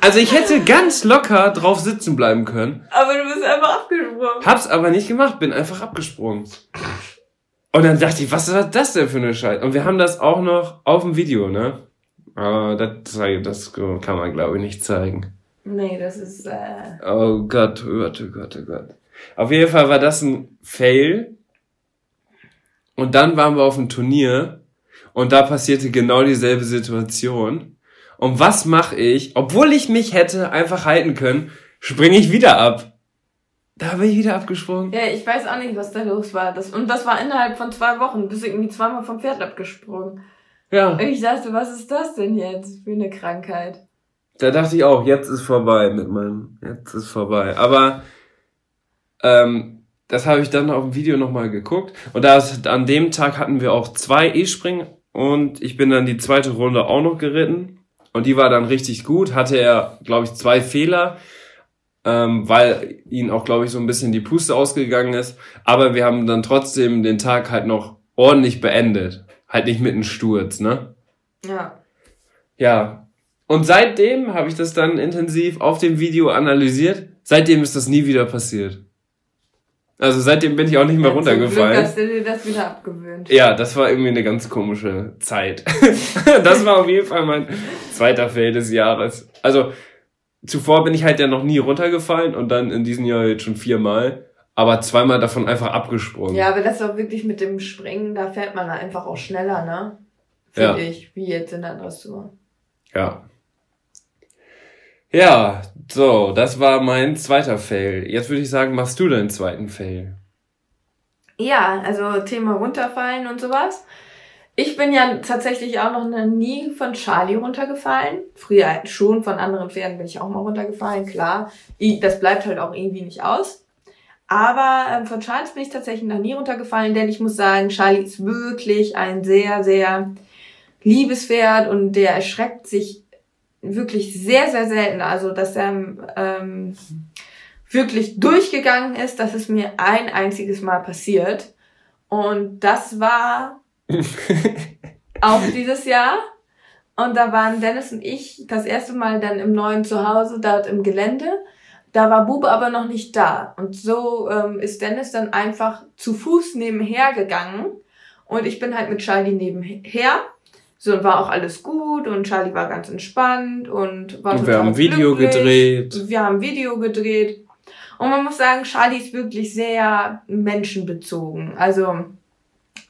Also ich hätte ganz locker drauf sitzen bleiben können, Aber du bist einfach abgesprungen. hab's aber nicht gemacht, bin einfach abgesprungen. Und dann dachte ich, was war das denn für eine Scheiße? Und wir haben das auch noch auf dem Video, ne? Aber das, das kann man, glaube ich, nicht zeigen. Nee, das ist, äh, Oh Gott, oh Gott, oh Gott, oh Gott. Auf jeden Fall war das ein Fail. Und dann waren wir auf dem Turnier und da passierte genau dieselbe Situation. Und was mache ich? Obwohl ich mich hätte einfach halten können, springe ich wieder ab. Da bin ich wieder abgesprungen. ja, ich weiß auch nicht, was da los war. Das, und das war innerhalb von zwei Wochen. Du bist irgendwie zweimal vom Pferd abgesprungen. Ja, Und ich dachte, was ist das denn jetzt für eine Krankheit? da dachte ich auch, jetzt ist vorbei mit meinem, jetzt ist vorbei. Aber ähm, das habe ich dann auf dem Video nochmal geguckt. Und da ist, an dem Tag hatten wir auch zwei E-Springen und ich bin dann die zweite Runde auch noch geritten. Und die war dann richtig gut. Hatte er, glaube ich, zwei Fehler, ähm, weil ihn auch, glaube ich, so ein bisschen die Puste ausgegangen ist. Aber wir haben dann trotzdem den Tag halt noch ordentlich beendet. Halt nicht mit einem Sturz, ne? Ja. Ja. Und seitdem habe ich das dann intensiv auf dem Video analysiert. Seitdem ist das nie wieder passiert. Also seitdem bin ich auch nicht mehr Ja, Zum Glück runtergefallen. hast du dir das wieder abgewöhnt. Ja, das war irgendwie eine ganz komische Zeit. das war auf jeden Fall mein zweiter Fail des Jahres. Also zuvor bin ich halt ja noch nie runtergefallen und dann in diesem Jahr jetzt schon viermal, aber zweimal davon einfach abgesprungen. Ja, aber das auch wirklich mit dem Springen, da fährt man einfach auch schneller, ne? Ja. Finde ich, wie jetzt in der Dressur. Ja. Ja, so, das war mein zweiter Fail. Jetzt würde ich sagen, machst du deinen zweiten Fail. Ja, also Thema runterfallen und sowas. Ich bin ja tatsächlich auch noch nie von Charlie runtergefallen. Früher schon, von anderen Pferden bin ich auch mal runtergefallen, klar. Das bleibt halt auch irgendwie nicht aus. Aber ähm, von Charles bin ich tatsächlich noch nie runtergefallen, denn ich muss sagen, Charlie ist wirklich ein sehr, sehr liebes Pferd und der erschreckt sich wirklich sehr, sehr selten. Also, dass er ähm, wirklich durchgegangen ist, das ist mir ein einziges Mal passiert. Und das war auch dieses Jahr. Und da waren Dennis und ich das erste Mal dann im neuen Zuhause, dort im Gelände. Da war Bube aber noch nicht da. Und so ähm, ist Dennis dann einfach zu Fuß nebenher gegangen. Und ich bin halt mit Charlie nebenher. So, und war auch alles gut und Charlie war ganz entspannt und war Und wir haben ein Video glücklich. gedreht. Wir haben Video gedreht. Und man muss sagen, Charlie ist wirklich sehr menschenbezogen. Also,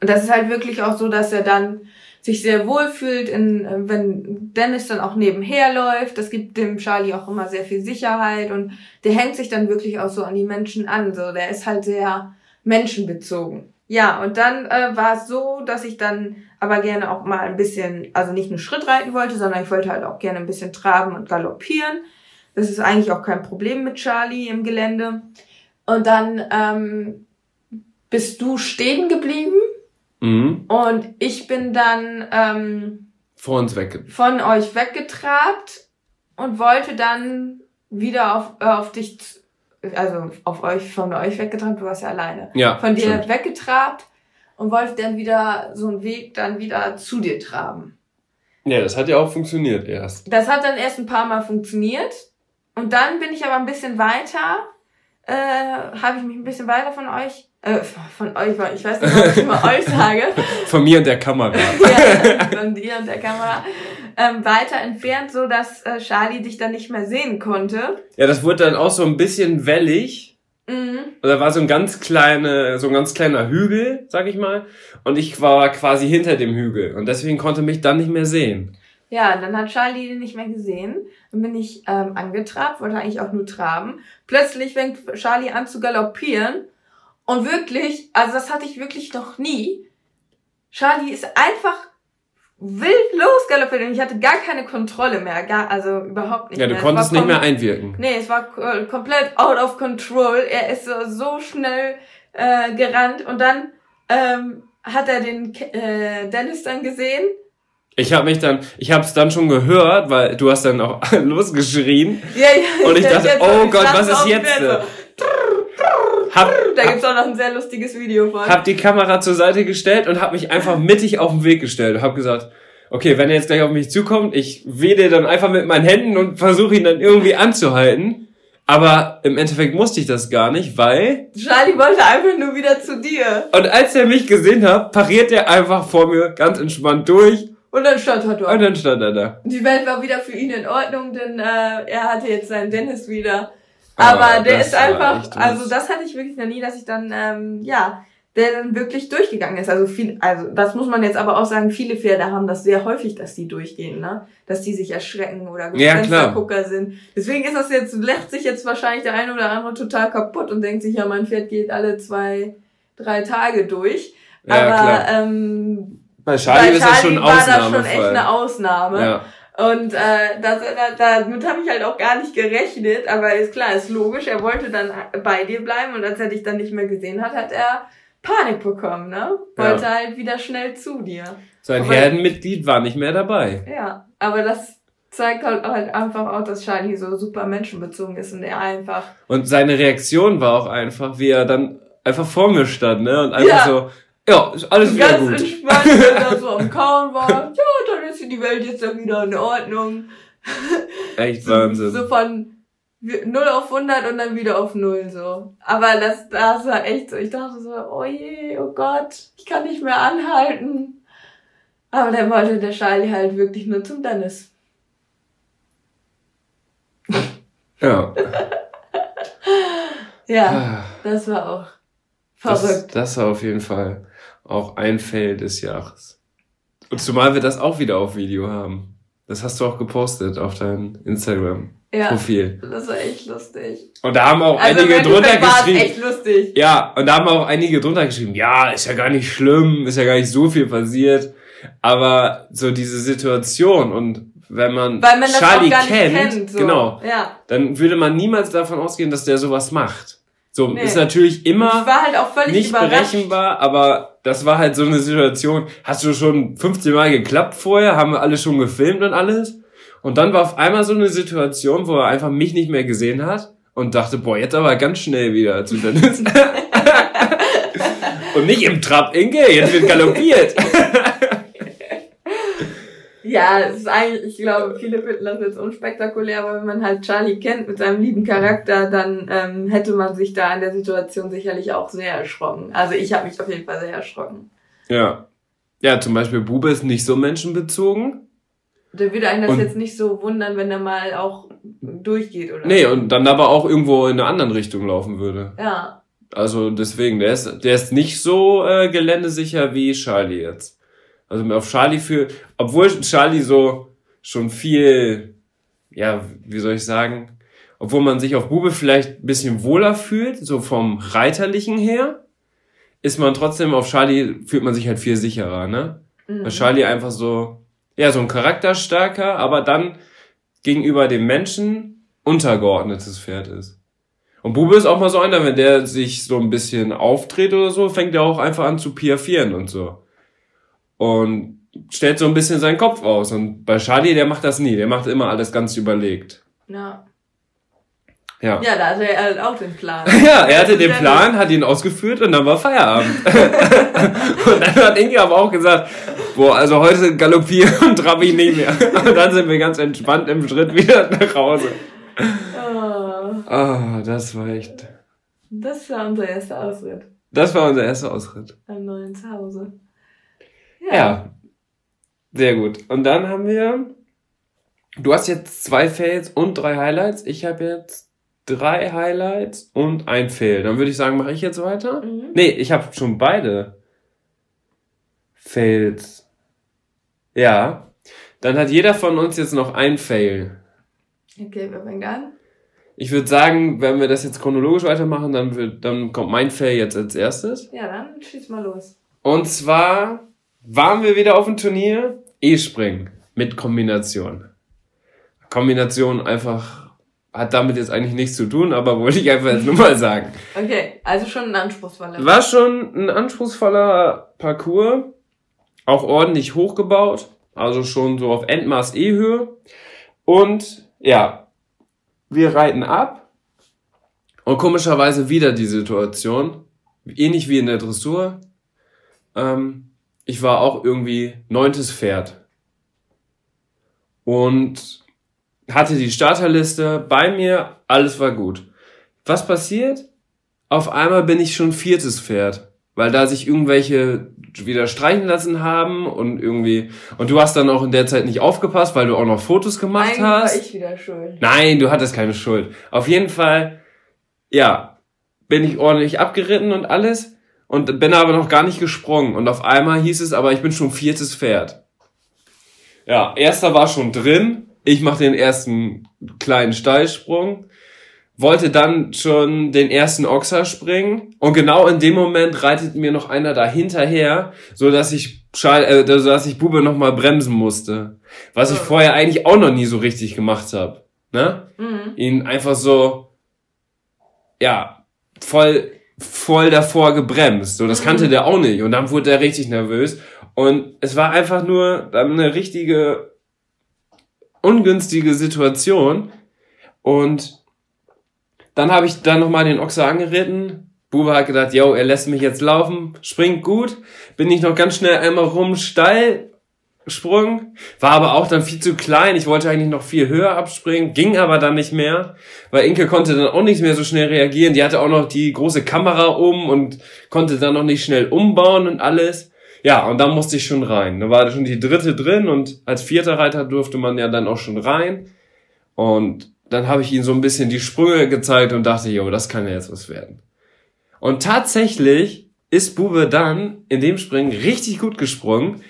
das ist halt wirklich auch so, dass er dann sich sehr wohl fühlt, in, wenn Dennis dann auch nebenher läuft. Das gibt dem Charlie auch immer sehr viel Sicherheit und der hängt sich dann wirklich auch so an die Menschen an. So, der ist halt sehr menschenbezogen. Ja, und dann äh, war es so, dass ich dann aber gerne auch mal ein bisschen, also nicht nur Schritt reiten wollte, sondern ich wollte halt auch gerne ein bisschen traben und galoppieren. Das ist eigentlich auch kein Problem mit Charlie im Gelände. Und dann ähm, bist du stehen geblieben Mhm. und ich bin dann ähm, Vor uns weg. von euch weggetrabt und wollte dann wieder auf, äh, auf dich, also auf euch, von euch weggetrabt, du warst ja alleine, Ja. von dir stimmt. weggetrabt und wollte dann wieder so einen Weg dann wieder zu dir traben. Ja, das hat ja auch funktioniert erst. Das hat dann erst ein paar Mal funktioniert und dann bin ich aber ein bisschen weiter, äh, habe ich mich ein bisschen weiter von euch, äh, von euch, ich weiß nicht, ob ich immer euch sage, Von mir und der Kamera. ja, von dir und der Kamera, ähm, weiter entfernt, so dass äh, Charlie dich dann nicht mehr sehen konnte. Ja, das wurde dann auch so ein bisschen wellig. Mhm. Und da war so ein ganz kleine, so ein ganz kleiner Hügel, sag ich mal. Und ich war quasi hinter dem Hügel. Und deswegen konnte mich dann nicht mehr sehen. Ja, dann hat Charlie den nicht mehr gesehen. Dann bin ich ähm, angetrabt, wollte eigentlich auch nur traben. Plötzlich fängt Charlie an zu galoppieren. Und wirklich, also das hatte ich wirklich noch nie. Charlie ist einfach wild losgaloppiert und ich hatte gar keine Kontrolle mehr. Gar, also überhaupt nicht Ja, du mehr. Es konntest nicht mehr einwirken. Nee, es war komplett out of control. Er ist so, so schnell äh, gerannt und dann ähm, hat er den äh, Dennis dann gesehen. Ich habe mich dann, ich habe es dann schon gehört, weil du hast dann auch losgeschrien. Ja, ja, Und ich dachte, oh Gott, was ist jetzt? Pferd Hab. Da gibt's auch noch ein sehr lustiges Video von. hab die Kamera zur Seite gestellt und hab mich einfach mittig auf den Weg gestellt. Hab gesagt, okay, wenn er jetzt gleich auf mich zukommt, ich wedel dann einfach mit meinen Händen und versuche ihn dann irgendwie anzuhalten. Aber im Endeffekt musste ich das gar nicht, weil Charlie wollte einfach nur wieder zu dir. und als er mich gesehen hat, pariert er einfach vor mir ganz entspannt durch Und dann stand er dort. und dann stand er da. Die Welt war wieder für ihn in Ordnung, denn äh, er hatte jetzt seinen Dennis wieder. Aber der ist einfach, also das hatte ich wirklich noch nie, dass ich dann, ähm, ja, der dann wirklich durchgegangen ist. Also viel, also das muss man jetzt aber auch sagen, viele Pferde haben das sehr häufig, dass die durchgehen, ne? Dass die sich erschrecken oder Ja, sind. Deswegen ist das jetzt, lächt sich jetzt wahrscheinlich der eine oder andere total kaputt und denkt sich, ja, mein Pferd geht alle zwei, drei Tage durch. Ja, aber klar. ähm, Bei Charlie bei ist das schon war das schon echt eine Ausnahme. Ja. Und äh, das, da, damit habe ich halt auch gar nicht gerechnet, aber ist klar, ist logisch, er wollte dann bei dir bleiben und als er dich dann nicht mehr gesehen hat, hat er Panik bekommen, ne? Wollte Ja. halt wieder schnell zu dir. Sein Aber- Herdenmitglied war nicht mehr dabei. Ja, aber das zeigt halt, halt einfach auch, dass Charlie so super menschenbezogen ist und er einfach Und seine Reaktion war auch einfach, wie er dann einfach vor mir stand, ne? Und einfach Ja. so, ja, ist alles wieder ganz gut. entspannt, wenn er so am Kauen war. Ja, dann ist die Welt jetzt dann wieder in Ordnung. Echt Wahnsinn. So von 0 auf 100 und dann wieder auf 0 so. Aber das, das war echt so. Ich dachte so, oh je, oh Gott, ich kann nicht mehr anhalten. Aber dann wollte der Charlie halt wirklich nur zum Dennis. Ja. Ja, Ah, das war auch Das, verrückt. das war auf jeden Fall auch ein Fail des Jahres. Und zumal wir das auch wieder auf Video haben. Das hast du auch gepostet auf dein Instagram-Profil. Ja, das war echt lustig. Und da haben auch Also einige drunter geschrieben. echt lustig. Ja, und da haben auch einige drunter geschrieben, ja, ist ja gar nicht schlimm, ist ja gar nicht so viel passiert. Aber so diese Situation und wenn man, man Charlie kennt, kennt. so. genau, Ja. dann würde man niemals davon ausgehen, dass der sowas macht. So, Nee. ist natürlich Ich immer war halt auch völlig nicht überrascht. berechenbar, aber das war halt so eine Situation. Hast du schon 15 Mal geklappt vorher, haben wir alle schon gefilmt und alles. Und dann war auf einmal so eine Situation, wo er einfach mich nicht mehr gesehen hat und dachte, boah, jetzt aber ganz schnell wieder zu Dennis. und nicht im Trab, Inge, jetzt wird galoppiert. Ja, es ist eigentlich, ich glaube, viele finden das jetzt unspektakulär, aber wenn man halt Charlie kennt mit seinem lieben Charakter, dann ähm, hätte man sich da in der Situation sicherlich auch sehr erschrocken. Also ich habe mich auf jeden Fall sehr erschrocken. ja. Ja, zum Beispiel Bube ist nicht so menschenbezogen. Da würde einen das Und- jetzt nicht so wundern, wenn er mal auch durchgeht, oder? Nee, und dann aber auch irgendwo in eine andere Richtung laufen würde. Ja, Also deswegen, der ist, der ist nicht so äh, geländesicher wie Charlie jetzt. Also auf Charlie für, obwohl Charlie so schon viel, ja, wie soll ich sagen, obwohl man sich auf Bube vielleicht ein bisschen wohler fühlt, so vom Reiterlichen her, ist man trotzdem auf Charlie, fühlt man sich halt viel sicherer, ne? Mhm. Weil Charlie einfach so, ja, so ein charakterstarker, aber dann gegenüber dem Menschen untergeordnetes Pferd ist. Und Bube ist auch mal so einer, wenn der sich so ein bisschen auftritt oder so, fängt er auch einfach an zu piafieren und so. Und stellt so ein bisschen seinen Kopf aus. Und bei Charlie, der macht das nie. Der macht immer alles ganz überlegt. ja. Ja. Ja, da hatte er halt auch den Plan. Ja, er hatte den Plan, hat ihn ausgeführt und dann war Feierabend. und dann hat Inge aber auch gesagt, boah, also heute galoppieren und trab ich nicht mehr. Und dann sind wir ganz entspannt im Schritt wieder nach Hause. Oh, Ah, das war echt. das war unser erster Ausritt Das war unser erster Ausritt. am neuen Zuhause. Ja. Sehr gut. Und dann haben wir. Du hast jetzt zwei Fails und drei Highlights. Ich habe jetzt drei Highlights und ein Fail. Dann würde ich sagen, mache ich jetzt weiter? Mhm. Nee, ich habe schon beide Fails. Ja. Dann hat jeder von uns jetzt noch ein Fail. Okay, wer fängt an? Ich würde sagen, wenn wir das jetzt chronologisch weitermachen, dann, wird, dann kommt mein Fail jetzt als erstes. Ja, dann schieß mal los. Und zwar waren wir wieder auf dem Turnier E-Springen mit Kombination. Kombination einfach hat damit jetzt eigentlich nichts zu tun, aber wollte ich einfach jetzt nur mal sagen. Okay, also schon ein anspruchsvoller. War schon ein anspruchsvoller Parcours, auch ordentlich hochgebaut, also schon so auf Endmaß E-Höhe. Und ja, wir reiten ab und komischerweise wieder die Situation, ähnlich wie in der Dressur. Ähm, ich war auch irgendwie neuntes Pferd und hatte die Starterliste bei mir, alles war gut. Was passiert? Auf einmal bin ich schon viertes Pferd, weil da sich irgendwelche wieder streichen lassen haben und irgendwie und du hast dann auch in der Zeit nicht aufgepasst, weil du auch noch Fotos gemacht Eigentlich hast. war ich wieder schuld. Nein, du hattest keine Schuld. Auf jeden Fall, ja, bin ich ordentlich abgeritten und alles und bin aber noch gar nicht gesprungen. Und auf einmal hieß es aber, ich bin schon viertes Pferd. Ja, erster war schon drin. Ich mache den ersten kleinen Steilsprung. Wollte dann schon den ersten Ochser springen. Und genau in dem Moment reitet mir noch einer da hinterher, so dass ich, äh, so dass ich Bube noch mal bremsen musste. Was ich vorher eigentlich auch noch nie so richtig gemacht habe. Ne? Mhm. ihn einfach so, ja, voll, voll davor gebremst. So, das kannte der auch nicht. Und dann wurde er richtig nervös. Und es war einfach nur eine richtige ungünstige Situation. Und dann habe ich dann nochmal den Ochser angeritten. Bube hat gedacht, yo, er lässt mich jetzt laufen, springt gut. Bin ich noch ganz schnell einmal rum steil Sprung, war aber auch dann viel zu klein. Ich wollte eigentlich noch viel höher abspringen, ging aber dann nicht mehr, weil Inke konnte dann auch nicht mehr so schnell reagieren. Die hatte auch noch die große Kamera um und konnte dann noch nicht schnell umbauen und alles. Ja, und dann musste ich schon rein. Da war schon die dritte drin und als vierter Reiter durfte man ja dann auch schon rein. Und dann habe ich ihm so ein bisschen die Sprünge gezeigt und dachte, jo, das kann ja jetzt was werden. Und tatsächlich ist Bube dann in dem Springen richtig gut gesprungen,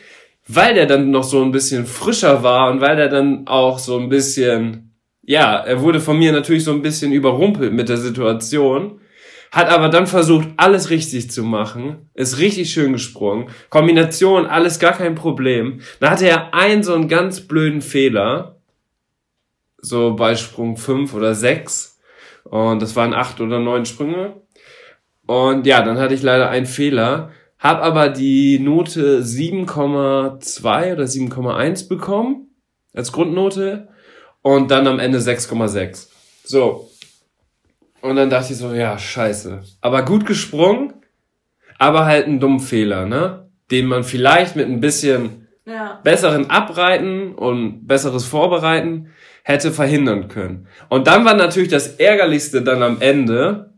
weil der dann noch so ein bisschen frischer war und weil der dann auch so ein bisschen, ja, er wurde von mir natürlich so ein bisschen überrumpelt mit der Situation, hat aber dann versucht, alles richtig zu machen, ist richtig schön gesprungen, Kombination, alles gar kein Problem. Dann hatte er einen so einen ganz blöden Fehler, so bei Sprung 5 oder 6 und das waren acht oder neun Sprünge. Und ja, dann hatte ich leider einen Fehler, hab aber die Note 7,2 oder 7,1 bekommen als Grundnote und dann am Ende 6,6. So. Und dann dachte ich so, ja, scheiße. Aber gut gesprungen, aber halt ein dummen Fehler, ne? Den man vielleicht mit ein bisschen Ja. besseren Abreiten und besseres Vorbereiten hätte verhindern können. Und dann war natürlich das Ärgerlichste dann am Ende,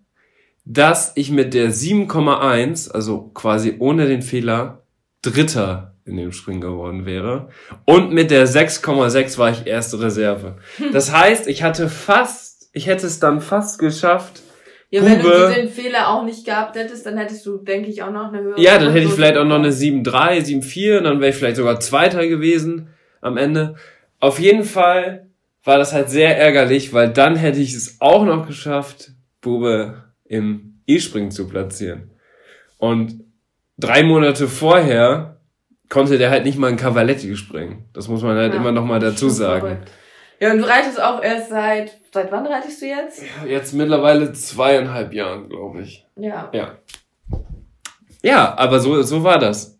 dass ich mit der 7,1, also quasi ohne den Fehler, Dritter in dem Springen geworden wäre. Und mit der 6,6 war ich erste Reserve. Das heißt, ich hatte fast, ich hätte es dann fast geschafft. Ja, wenn du diesen Fehler auch nicht gehabt hättest, dann hättest du, denke ich, auch noch eine höhere Ja, dann hätte ich vielleicht auch noch eine bekommen. 7,3, 7,4 und dann wäre ich vielleicht sogar Zweiter gewesen am Ende. Auf jeden Fall war das halt sehr ärgerlich, weil dann hätte ich es auch noch geschafft, Bube im E-Springen zu platzieren. Und drei Monate vorher konnte der halt nicht mal ein Cavaletti springen. Das muss man halt Ja, immer noch mal dazu sagen. verrückt. Ja, und du reitest auch erst seit, seit wann reitest du jetzt? Jetzt mittlerweile zweieinhalb Jahren, glaube ich. Ja. Ja. Ja, aber so, so war das.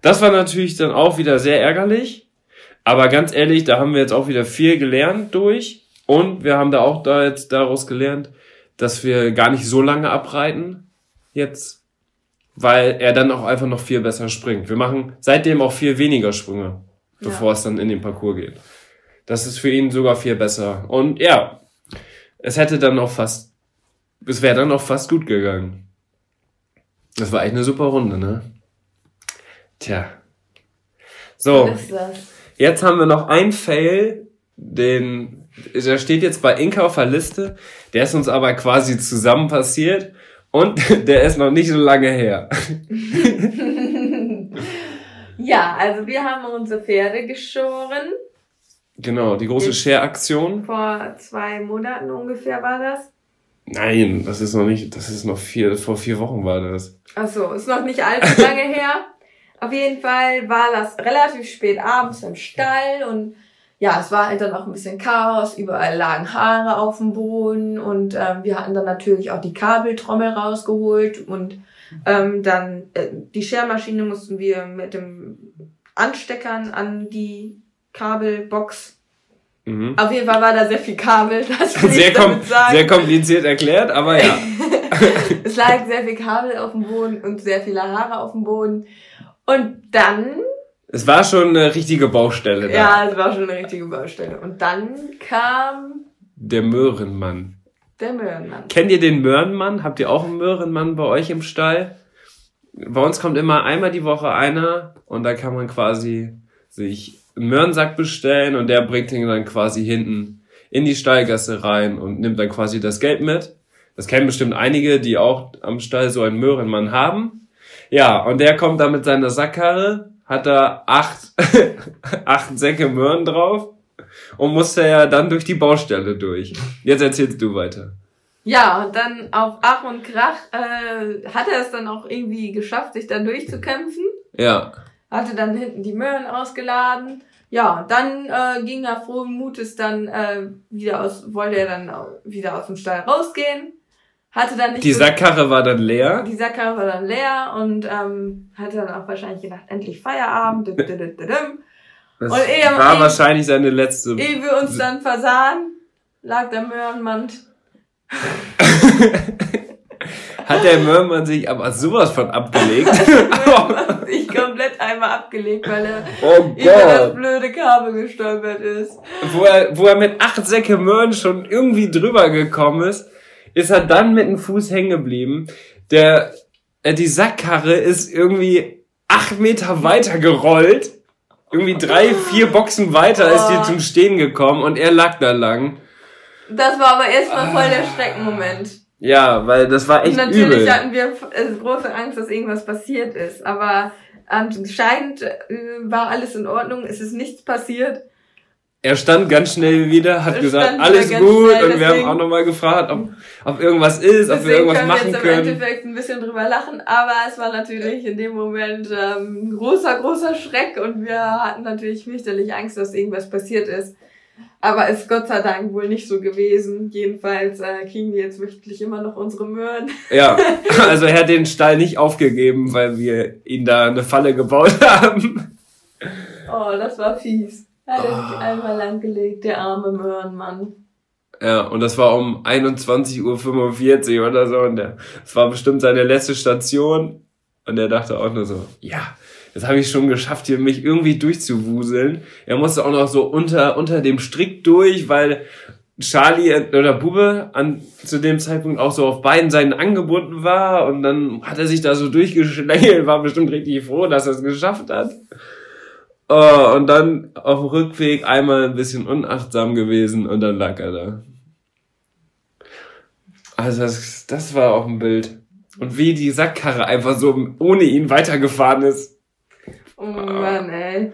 Das war natürlich dann auch wieder sehr ärgerlich. Aber ganz ehrlich, da haben wir jetzt auch wieder viel gelernt durch. Und wir haben da auch da jetzt daraus gelernt, dass wir gar nicht so lange abreiten jetzt, weil er dann auch einfach noch viel besser springt. Wir machen seitdem auch viel weniger Sprünge, bevor Ja. es dann in den Parcours geht. Das ist für ihn sogar viel besser. Und ja, es hätte dann auch fast, es wäre dann auch fast gut gegangen. Das war echt eine super Runde, ne? Tja. So, jetzt haben wir noch ein Fail, den, der steht jetzt bei Inka auf der Liste, der ist uns aber quasi zusammen passiert und der ist noch nicht so lange her. Ja, also wir haben unsere Pferde geschoren. Genau, die große Share-Aktion. Vor zwei Monaten ungefähr war das. Nein, das ist noch nicht, das ist noch vier, vor vier Wochen war das. Achso, ist noch nicht allzu lange her. Auf jeden Fall war das relativ spät abends im Stall und ja, es war halt dann auch ein bisschen Chaos. Überall lagen Haare auf dem Boden und ähm, wir hatten dann natürlich auch die Kabeltrommel rausgeholt und ähm, dann äh, die Schermaschine mussten wir mit dem Ansteckern an die Kabelbox. Mhm. Auf jeden Fall war da sehr viel Kabel. Das will Sehr, ich damit sagen. sehr kompliziert erklärt, aber ja. Es lag sehr viel Kabel auf dem Boden und sehr viele Haare auf dem Boden. Und dann, Es war schon eine richtige Baustelle da. ja, es war schon eine richtige Baustelle. Und dann kam Der Möhrenmann. der Möhrenmann. Kennt ihr den Möhrenmann? Habt ihr auch einen Möhrenmann bei euch im Stall? Bei uns kommt immer einmal die Woche einer und da kann man quasi sich einen Möhrensack bestellen und der bringt ihn dann quasi hinten in die Stallgasse rein und nimmt dann quasi das Geld mit. Das kennen bestimmt einige, die auch am Stall so einen Möhrenmann haben. Ja, und der kommt da mit seiner Sackkarre, hat da acht, acht Säcke Möhren drauf und musste ja dann durch die Baustelle durch. Jetzt erzählst du weiter. Ja, und dann auf Ach und Krach äh, hat er es dann auch irgendwie geschafft, sich dann durchzukämpfen. Ja. Hatte dann hinten die Möhren ausgeladen. Ja, dann äh, ging er frohen Mutes dann äh, wieder aus, wollte er dann wieder aus dem Stall rausgehen. Hatte dann nicht Die Sackkarre war dann leer. Die Sackkarre war dann leer und ähm, hatte dann auch wahrscheinlich gedacht, endlich Feierabend. Dum, dum, dum. Das Und ehe- war wahrscheinlich seine letzte. Ehe wir uns dann versahen, lag der Möhrenmann. Hat der Möhrmann sich aber sowas von abgelegt. hat sich komplett einmal abgelegt, weil er oh über das blöde Kabel gestolpert ist. Wo er, wo er mit acht Säcke Möhren schon irgendwie drüber gekommen ist, ist er dann mit dem Fuß hängen geblieben. Der, äh, die Sackkarre ist irgendwie acht Meter weiter gerollt. Irgendwie drei, vier Boxen weiter ist die zum Stehen gekommen und er lag da lang. Das war aber erstmal voll der Schreckenmoment. Ja, weil das war echt Natürlich übel. hatten wir äh, große Angst, dass irgendwas passiert ist. Aber anscheinend äh, war alles in Ordnung. Es ist nichts passiert. Er stand ganz schnell wieder, hat Er gesagt, alles gut schnell, und wir haben auch nochmal gefragt, ob, ob irgendwas ist, ob wir irgendwas können wir machen jetzt im können. Endeffekt ein bisschen drüber lachen, aber es war natürlich in dem Moment ähm, ein großer, großer Schreck und wir hatten natürlich fürchterlich Angst, dass irgendwas passiert ist. Aber ist Gott sei Dank wohl nicht so gewesen. Jedenfalls äh, kriegen wir jetzt wirklich immer noch unsere Möhren. Ja, also er hat den Stall nicht aufgegeben, weil wir ihn da eine Falle gebaut haben. Oh, das war fies. Hat er Ah. sich einmal langgelegt, der arme Möhrenmann. Ja, und das war um 21.45 Uhr oder so und der, das war bestimmt seine letzte Station und er dachte auch nur so, ja, das habe ich schon geschafft, hier mich irgendwie durchzuwuseln. Er musste auch noch so unter, unter dem Strick durch, weil Charlie oder Bube an, zu dem Zeitpunkt auch so auf beiden Seiten angebunden war und dann hat er sich da so durchgeschlängelt, war bestimmt richtig froh, dass er es geschafft hat. Oh, und dann auf dem Rückweg einmal ein bisschen unachtsam gewesen und dann lag er da. Also das, das war auch ein Bild. Und wie die Sackkarre einfach so ohne ihn weitergefahren ist. Oh Mann, ey.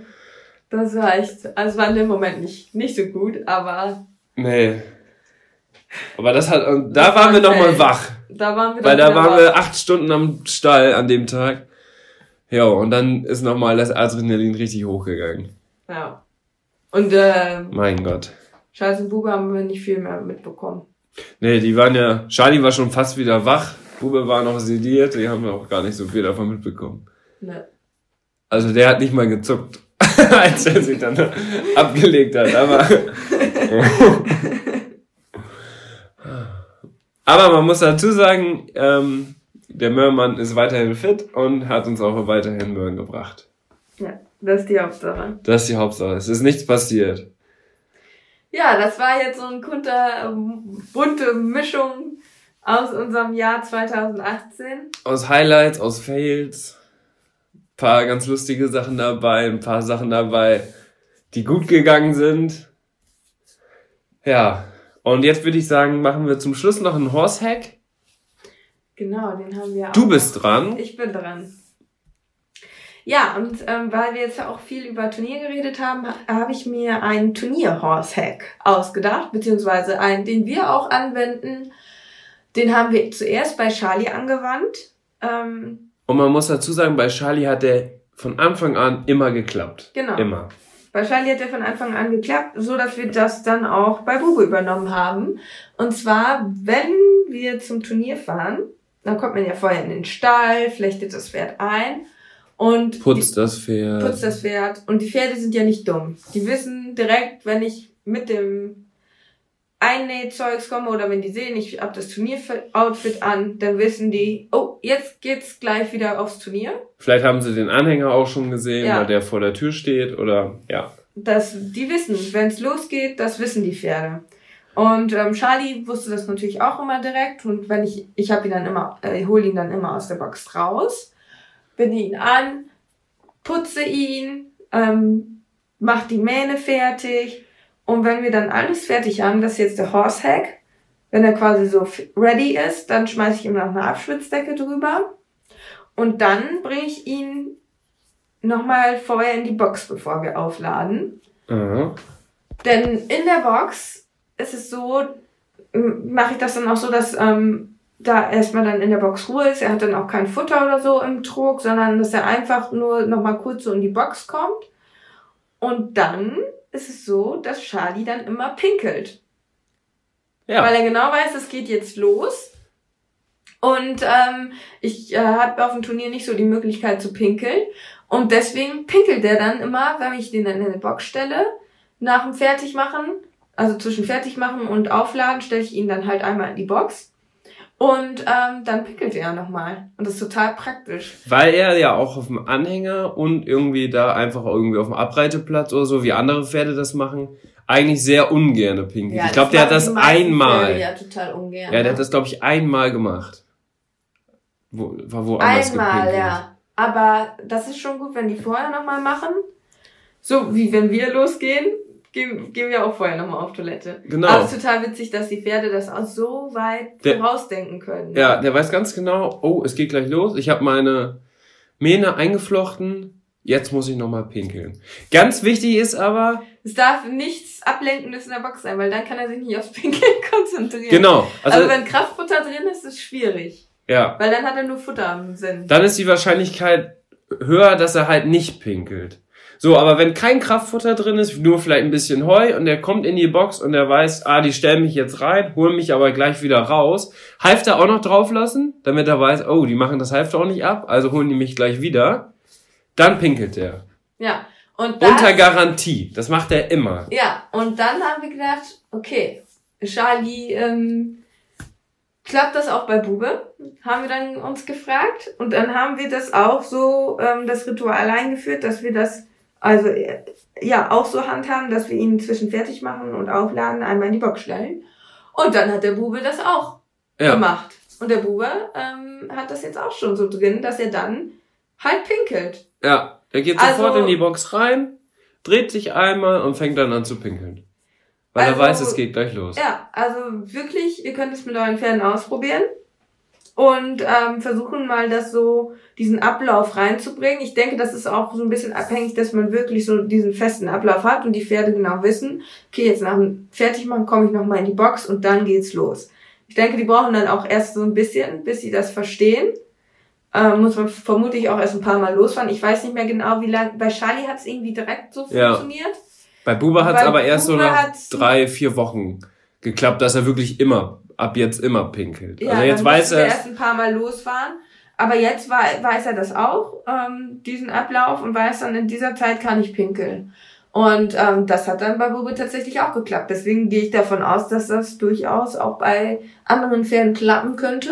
Das war echt, also es war in dem Moment nicht, nicht so gut, aber Nee. Aber das hat, und da waren wir nochmal wach. da waren wir Weil da waren wir acht Stunden am Stall an dem Tag. Ja, und dann ist nochmal das Adrenalin richtig hochgegangen. Ja. Und äh, Mein Gott. Scheiß und Bube haben wir nicht viel mehr mitbekommen. Nee, die waren ja, Charlie war schon fast wieder wach. Bube war noch sediert, die haben wir auch gar nicht so viel davon mitbekommen. Ne. Also der hat nicht mal gezuckt, als er sich dann abgelegt hat. Aber, aber man muss dazu sagen, ähm, der Möhrmann ist weiterhin fit und hat uns auch weiterhin Möhren gebracht. Ja, das ist die Hauptsache. Das ist die Hauptsache. Es ist nichts passiert. Ja, das war jetzt so eine kunter, bunte Mischung aus unserem Jahr 2018. Aus Highlights, aus Fails, paar ganz lustige Sachen dabei, ein paar Sachen dabei, die gut gegangen sind Ja, und jetzt würde ich sagen, machen wir zum Schluss noch einen Horse-Hack. Genau, den haben wir auch. Du bist dran. Ich bin dran. Ja, und ähm, weil wir jetzt ja auch viel über Turnier geredet haben, ha- habe ich mir einen Turnier-Horse-Hack ausgedacht, beziehungsweise einen, den wir auch anwenden. Den haben wir zuerst bei Charlie angewandt. Ähm, Und man muss dazu sagen, bei Charlie hat der von Anfang an immer geklappt. Genau. Immer. Bei Charlie hat der von Anfang an geklappt, so dass wir das dann auch bei Bubu übernommen haben. Und zwar, wenn wir zum Turnier fahren, dann kommt man ja vorher in den Stall, flechtet das Pferd ein und Putzt das Pferd. putzt das Pferd. Und die Pferde sind ja nicht dumm. Die wissen direkt, wenn ich mit dem Einnähzeugs komme oder wenn die sehen, ich hab das Turnieroutfit an, dann wissen die, oh, jetzt geht's gleich wieder aufs Turnier. Vielleicht haben sie den Anhänger auch schon gesehen, Ja. weil der vor der Tür steht oder ja. Das, die wissen, wenn's losgeht, das wissen die Pferde. Und ähm, Charlie wusste das natürlich auch immer direkt. Und wenn ich, ich habe ihn dann immer, äh, hole ihn dann immer aus der Box raus, binde ihn an, putze ihn, ähm, mach die Mähne fertig. Und wenn wir dann alles fertig haben, das ist jetzt der Horse Hack. Wenn er quasi so ready ist, dann schmeiße ich ihm noch eine Abschwitzdecke drüber. Und dann bringe ich ihn nochmal vorher in die Box, bevor wir aufladen. Aha. Denn in der Box ist es so, mache ich das dann auch so, dass ähm, da erstmal dann in der Box Ruhe ist. Er hat dann auch kein Futter oder so im Trog, sondern dass er einfach nur nochmal kurz so in die Box kommt. Und dann ist es so, dass Charlie dann immer pinkelt. Ja. Weil er genau weiß, es geht jetzt los. Und ähm, ich äh, habe auf dem Turnier nicht so die Möglichkeit zu pinkeln. Und deswegen pinkelt der dann immer, wenn ich den dann in eine Box stelle, nach dem Fertigmachen, also zwischen Fertigmachen und Aufladen, stelle ich ihn dann halt einmal in die Box. Und ähm, dann pinkelt er nochmal. Und das ist total praktisch. Weil er ja auch auf dem Anhänger und irgendwie da einfach irgendwie auf dem Abreiteplatz oder so, wie andere Pferde das machen, eigentlich sehr ungerne pinkelt. ich glaube, der hat machen das einmal. Pferde Ja, total ungern. Ja, der hat das, glaube ich, einmal gemacht. Wo, war woanders Einmal, gepinkelt. ja. Aber das ist schon gut, wenn die vorher nochmal machen. So wie wenn wir losgehen, gehen, gehen wir auch vorher nochmal auf Toilette. Genau. Aber es ist total witzig, dass die Pferde das auch so weit Der- vorausdenken können. Ja, der weiß ganz genau, oh, es geht gleich los. Ich habe meine Mähne eingeflochten. Jetzt muss ich nochmal pinkeln. Ganz wichtig ist aber, Es darf nichts Ablenkendes in der Box sein, weil dann kann er sich nicht aufs Pinkeln konzentrieren. genau, Also, also, wenn Kraftfutter drin ist, ist es schwierig. ja, Weil dann hat er nur Futter am Sinn. dann ist die Wahrscheinlichkeit höher, dass er halt nicht pinkelt. So, aber wenn kein Kraftfutter drin ist, nur vielleicht ein bisschen Heu und der kommt in die Box und der weiß, ah, die stellen mich jetzt rein, holen mich aber gleich wieder raus, Halfter auch noch drauf lassen, damit er weiß, oh, die machen das Halfter auch nicht ab, also holen die mich gleich wieder. Dann pinkelt der. Ja. Und das, Unter Garantie. Das macht er immer. Ja, und dann haben wir gedacht, okay, Charlie, ähm, klappt das auch bei Bube? Haben wir dann uns gefragt. Und dann haben wir das auch so, ähm, das Ritual eingeführt, dass wir das, also, äh, ja, auch so handhaben, dass wir ihn zwischen fertig machen und aufladen, einmal in die Box stellen. Und dann hat der Bube das auch Ja. gemacht. Und der Bube ähm, hat das jetzt auch schon so drin, dass er dann halt pinkelt. Ja. Er geht Also- sofort in die Box rein, dreht sich einmal und fängt dann an zu pinkeln. Weil Also- er weiß, es geht gleich los. Ja, also wirklich, ihr könnt es mit euren Pferden ausprobieren und ähm, versuchen mal das so, diesen Ablauf reinzubringen. Ich denke, das ist auch so ein bisschen abhängig, dass man wirklich so diesen festen Ablauf hat und die Pferde genau wissen, okay, jetzt nach dem Fertigmachen komme ich nochmal in die Box und dann geht's los. Ich denke, die brauchen dann auch erst so ein bisschen, bis sie das verstehen. Ähm, muss man vermutlich auch erst ein paar Mal losfahren. Ich weiß nicht mehr genau, wie lange. Bei Charlie hat es irgendwie direkt so Ja. funktioniert. Bei Buba hat es aber erst so Buba nach hat's- drei, vier Wochen geklappt, dass er wirklich immer, ab jetzt immer pinkelt. Ja, also jetzt weiß er, erst ein paar Mal losfahren. Aber jetzt wei- weiß er das auch, ähm, diesen Ablauf, und weiß dann, in dieser Zeit kann ich pinkeln. Und ähm, das hat dann bei Bube tatsächlich auch geklappt. Deswegen gehe ich davon aus, dass das durchaus auch bei anderen Pferden klappen könnte.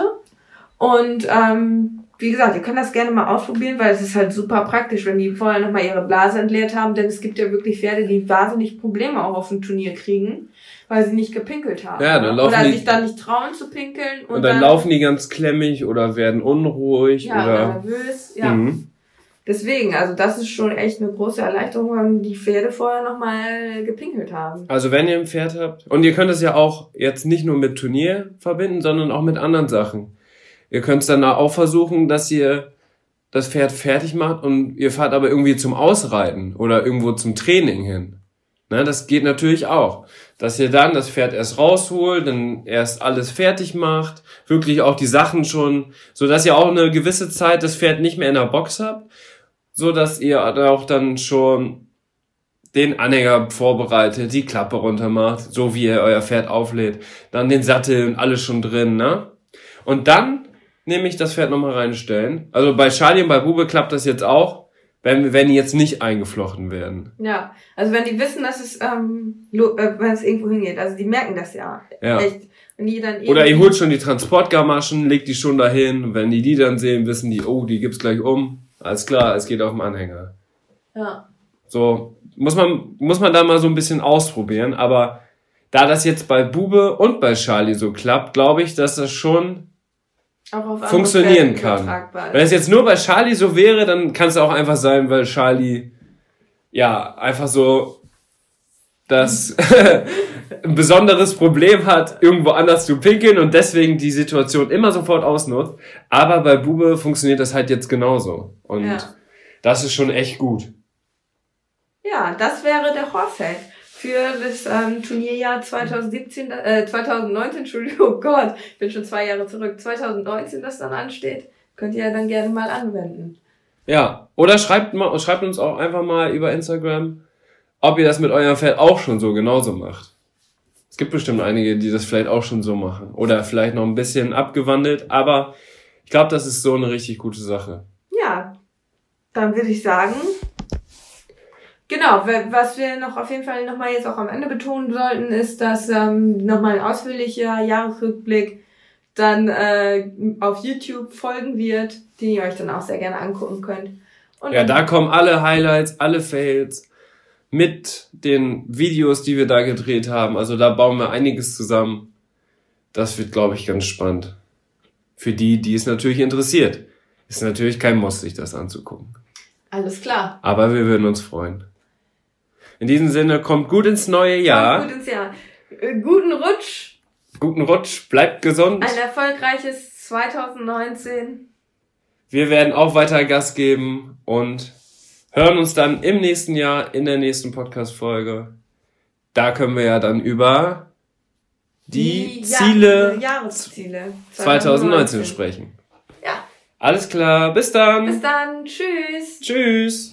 Und ähm, wie gesagt, ihr könnt das gerne mal ausprobieren, weil es ist halt super praktisch, wenn die vorher nochmal ihre Blase entleert haben. Denn es gibt ja wirklich Pferde, die wahnsinnig Probleme auch auf dem Turnier kriegen, weil sie nicht gepinkelt haben. Ja, dann laufen Oder die- sich dann nicht trauen zu pinkeln. Und, und dann, laufen die ganz klemmig oder werden unruhig ja, oder oder, nervös. Ja. Mhm. Deswegen, also das ist schon echt eine große Erleichterung, wenn die Pferde vorher nochmal gepinkelt haben. Also wenn ihr ein Pferd habt, und ihr könnt es ja auch jetzt nicht nur mit Turnier verbinden, sondern auch mit anderen Sachen. Ihr könnt es dann auch versuchen, dass ihr das Pferd fertig macht und ihr fahrt aber irgendwie zum Ausreiten oder irgendwo zum Training hin. Ne, das geht natürlich auch. Dass ihr dann das Pferd erst rausholt, dann erst alles fertig macht, wirklich auch die Sachen schon, so dass ihr auch eine gewisse Zeit das Pferd nicht mehr in der Box habt, so dass ihr auch dann schon den Anhänger vorbereitet, die Klappe runter macht, so wie ihr euer Pferd auflädt, dann den Sattel und alles schon drin, ne? Und dann nehme ich das Pferd nochmal reinstellen. Also bei Charlie und bei Bube klappt das jetzt auch, wenn, wenn die jetzt nicht eingeflochten werden. Ja, also wenn die wissen, dass es, ähm, äh, wenn es irgendwo hingeht, also die merken das ja. Ja. Echt. Wenn die dann Oder ihr holt schon die Transportgamaschen, legt die schon dahin. Wenn die die dann sehen, wissen die, oh, die gibt's gleich um. Alles klar, es geht auf den Anhänger. Ja. So, muss man, muss man da mal so ein bisschen ausprobieren. Aber da das jetzt bei Bube und bei Charlie so klappt, glaube ich, dass das schon funktionieren kann. Wenn es jetzt nur bei Charlie so wäre, dann kann es auch einfach sein, weil Charlie ja einfach so das ein besonderes Problem hat, irgendwo anders zu pinkeln und deswegen die Situation immer sofort ausnutzt. Aber bei Bube funktioniert das halt jetzt genauso. Und Ja. das ist schon echt gut. Ja, das wäre der Horsehead für das ähm, Turnierjahr 2017, äh, 2019, Entschuldigung, oh Gott, ich bin schon zwei Jahre zurück, 2019, das dann ansteht, könnt ihr ja dann gerne mal anwenden. Ja, oder schreibt, mal, schreibt uns auch einfach mal über Instagram, ob ihr das mit eurem Pferd auch schon so genauso macht. Es gibt bestimmt einige, die das vielleicht auch schon so machen. Oder vielleicht noch ein bisschen abgewandelt, aber ich glaube, das ist so eine richtig gute Sache. Ja, dann würde ich sagen, genau, wa- was wir noch auf jeden Fall nochmal jetzt auch am Ende betonen sollten, ist, dass ähm, nochmal ein ausführlicher Jahresrückblick dann äh, auf YouTube folgen wird, den ihr euch dann auch sehr gerne angucken könnt. Und Ja, da kommen alle Highlights, alle Fails mit den Videos, die wir da gedreht haben. Also da bauen wir einiges zusammen. Das wird, glaube ich, ganz spannend. Für die, die es natürlich interessiert. Ist natürlich kein Muss, sich das anzugucken. alles klar. Aber wir würden uns freuen. In diesem Sinne, kommt gut ins neue Kommt Jahr. Gut ins Jahr. Äh, Guten Rutsch, Guten Rutsch, bleibt gesund. ein erfolgreiches 2019. Wir werden auch weiter Gas geben und hören uns dann im nächsten Jahr in der nächsten Podcast-Folge. Da können wir ja dann über die, Ja- Ziele Jahresziele 2019 sprechen. Ja, Alles klar, bis dann. bis dann. Tschüss. Tschüss.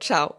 ciao.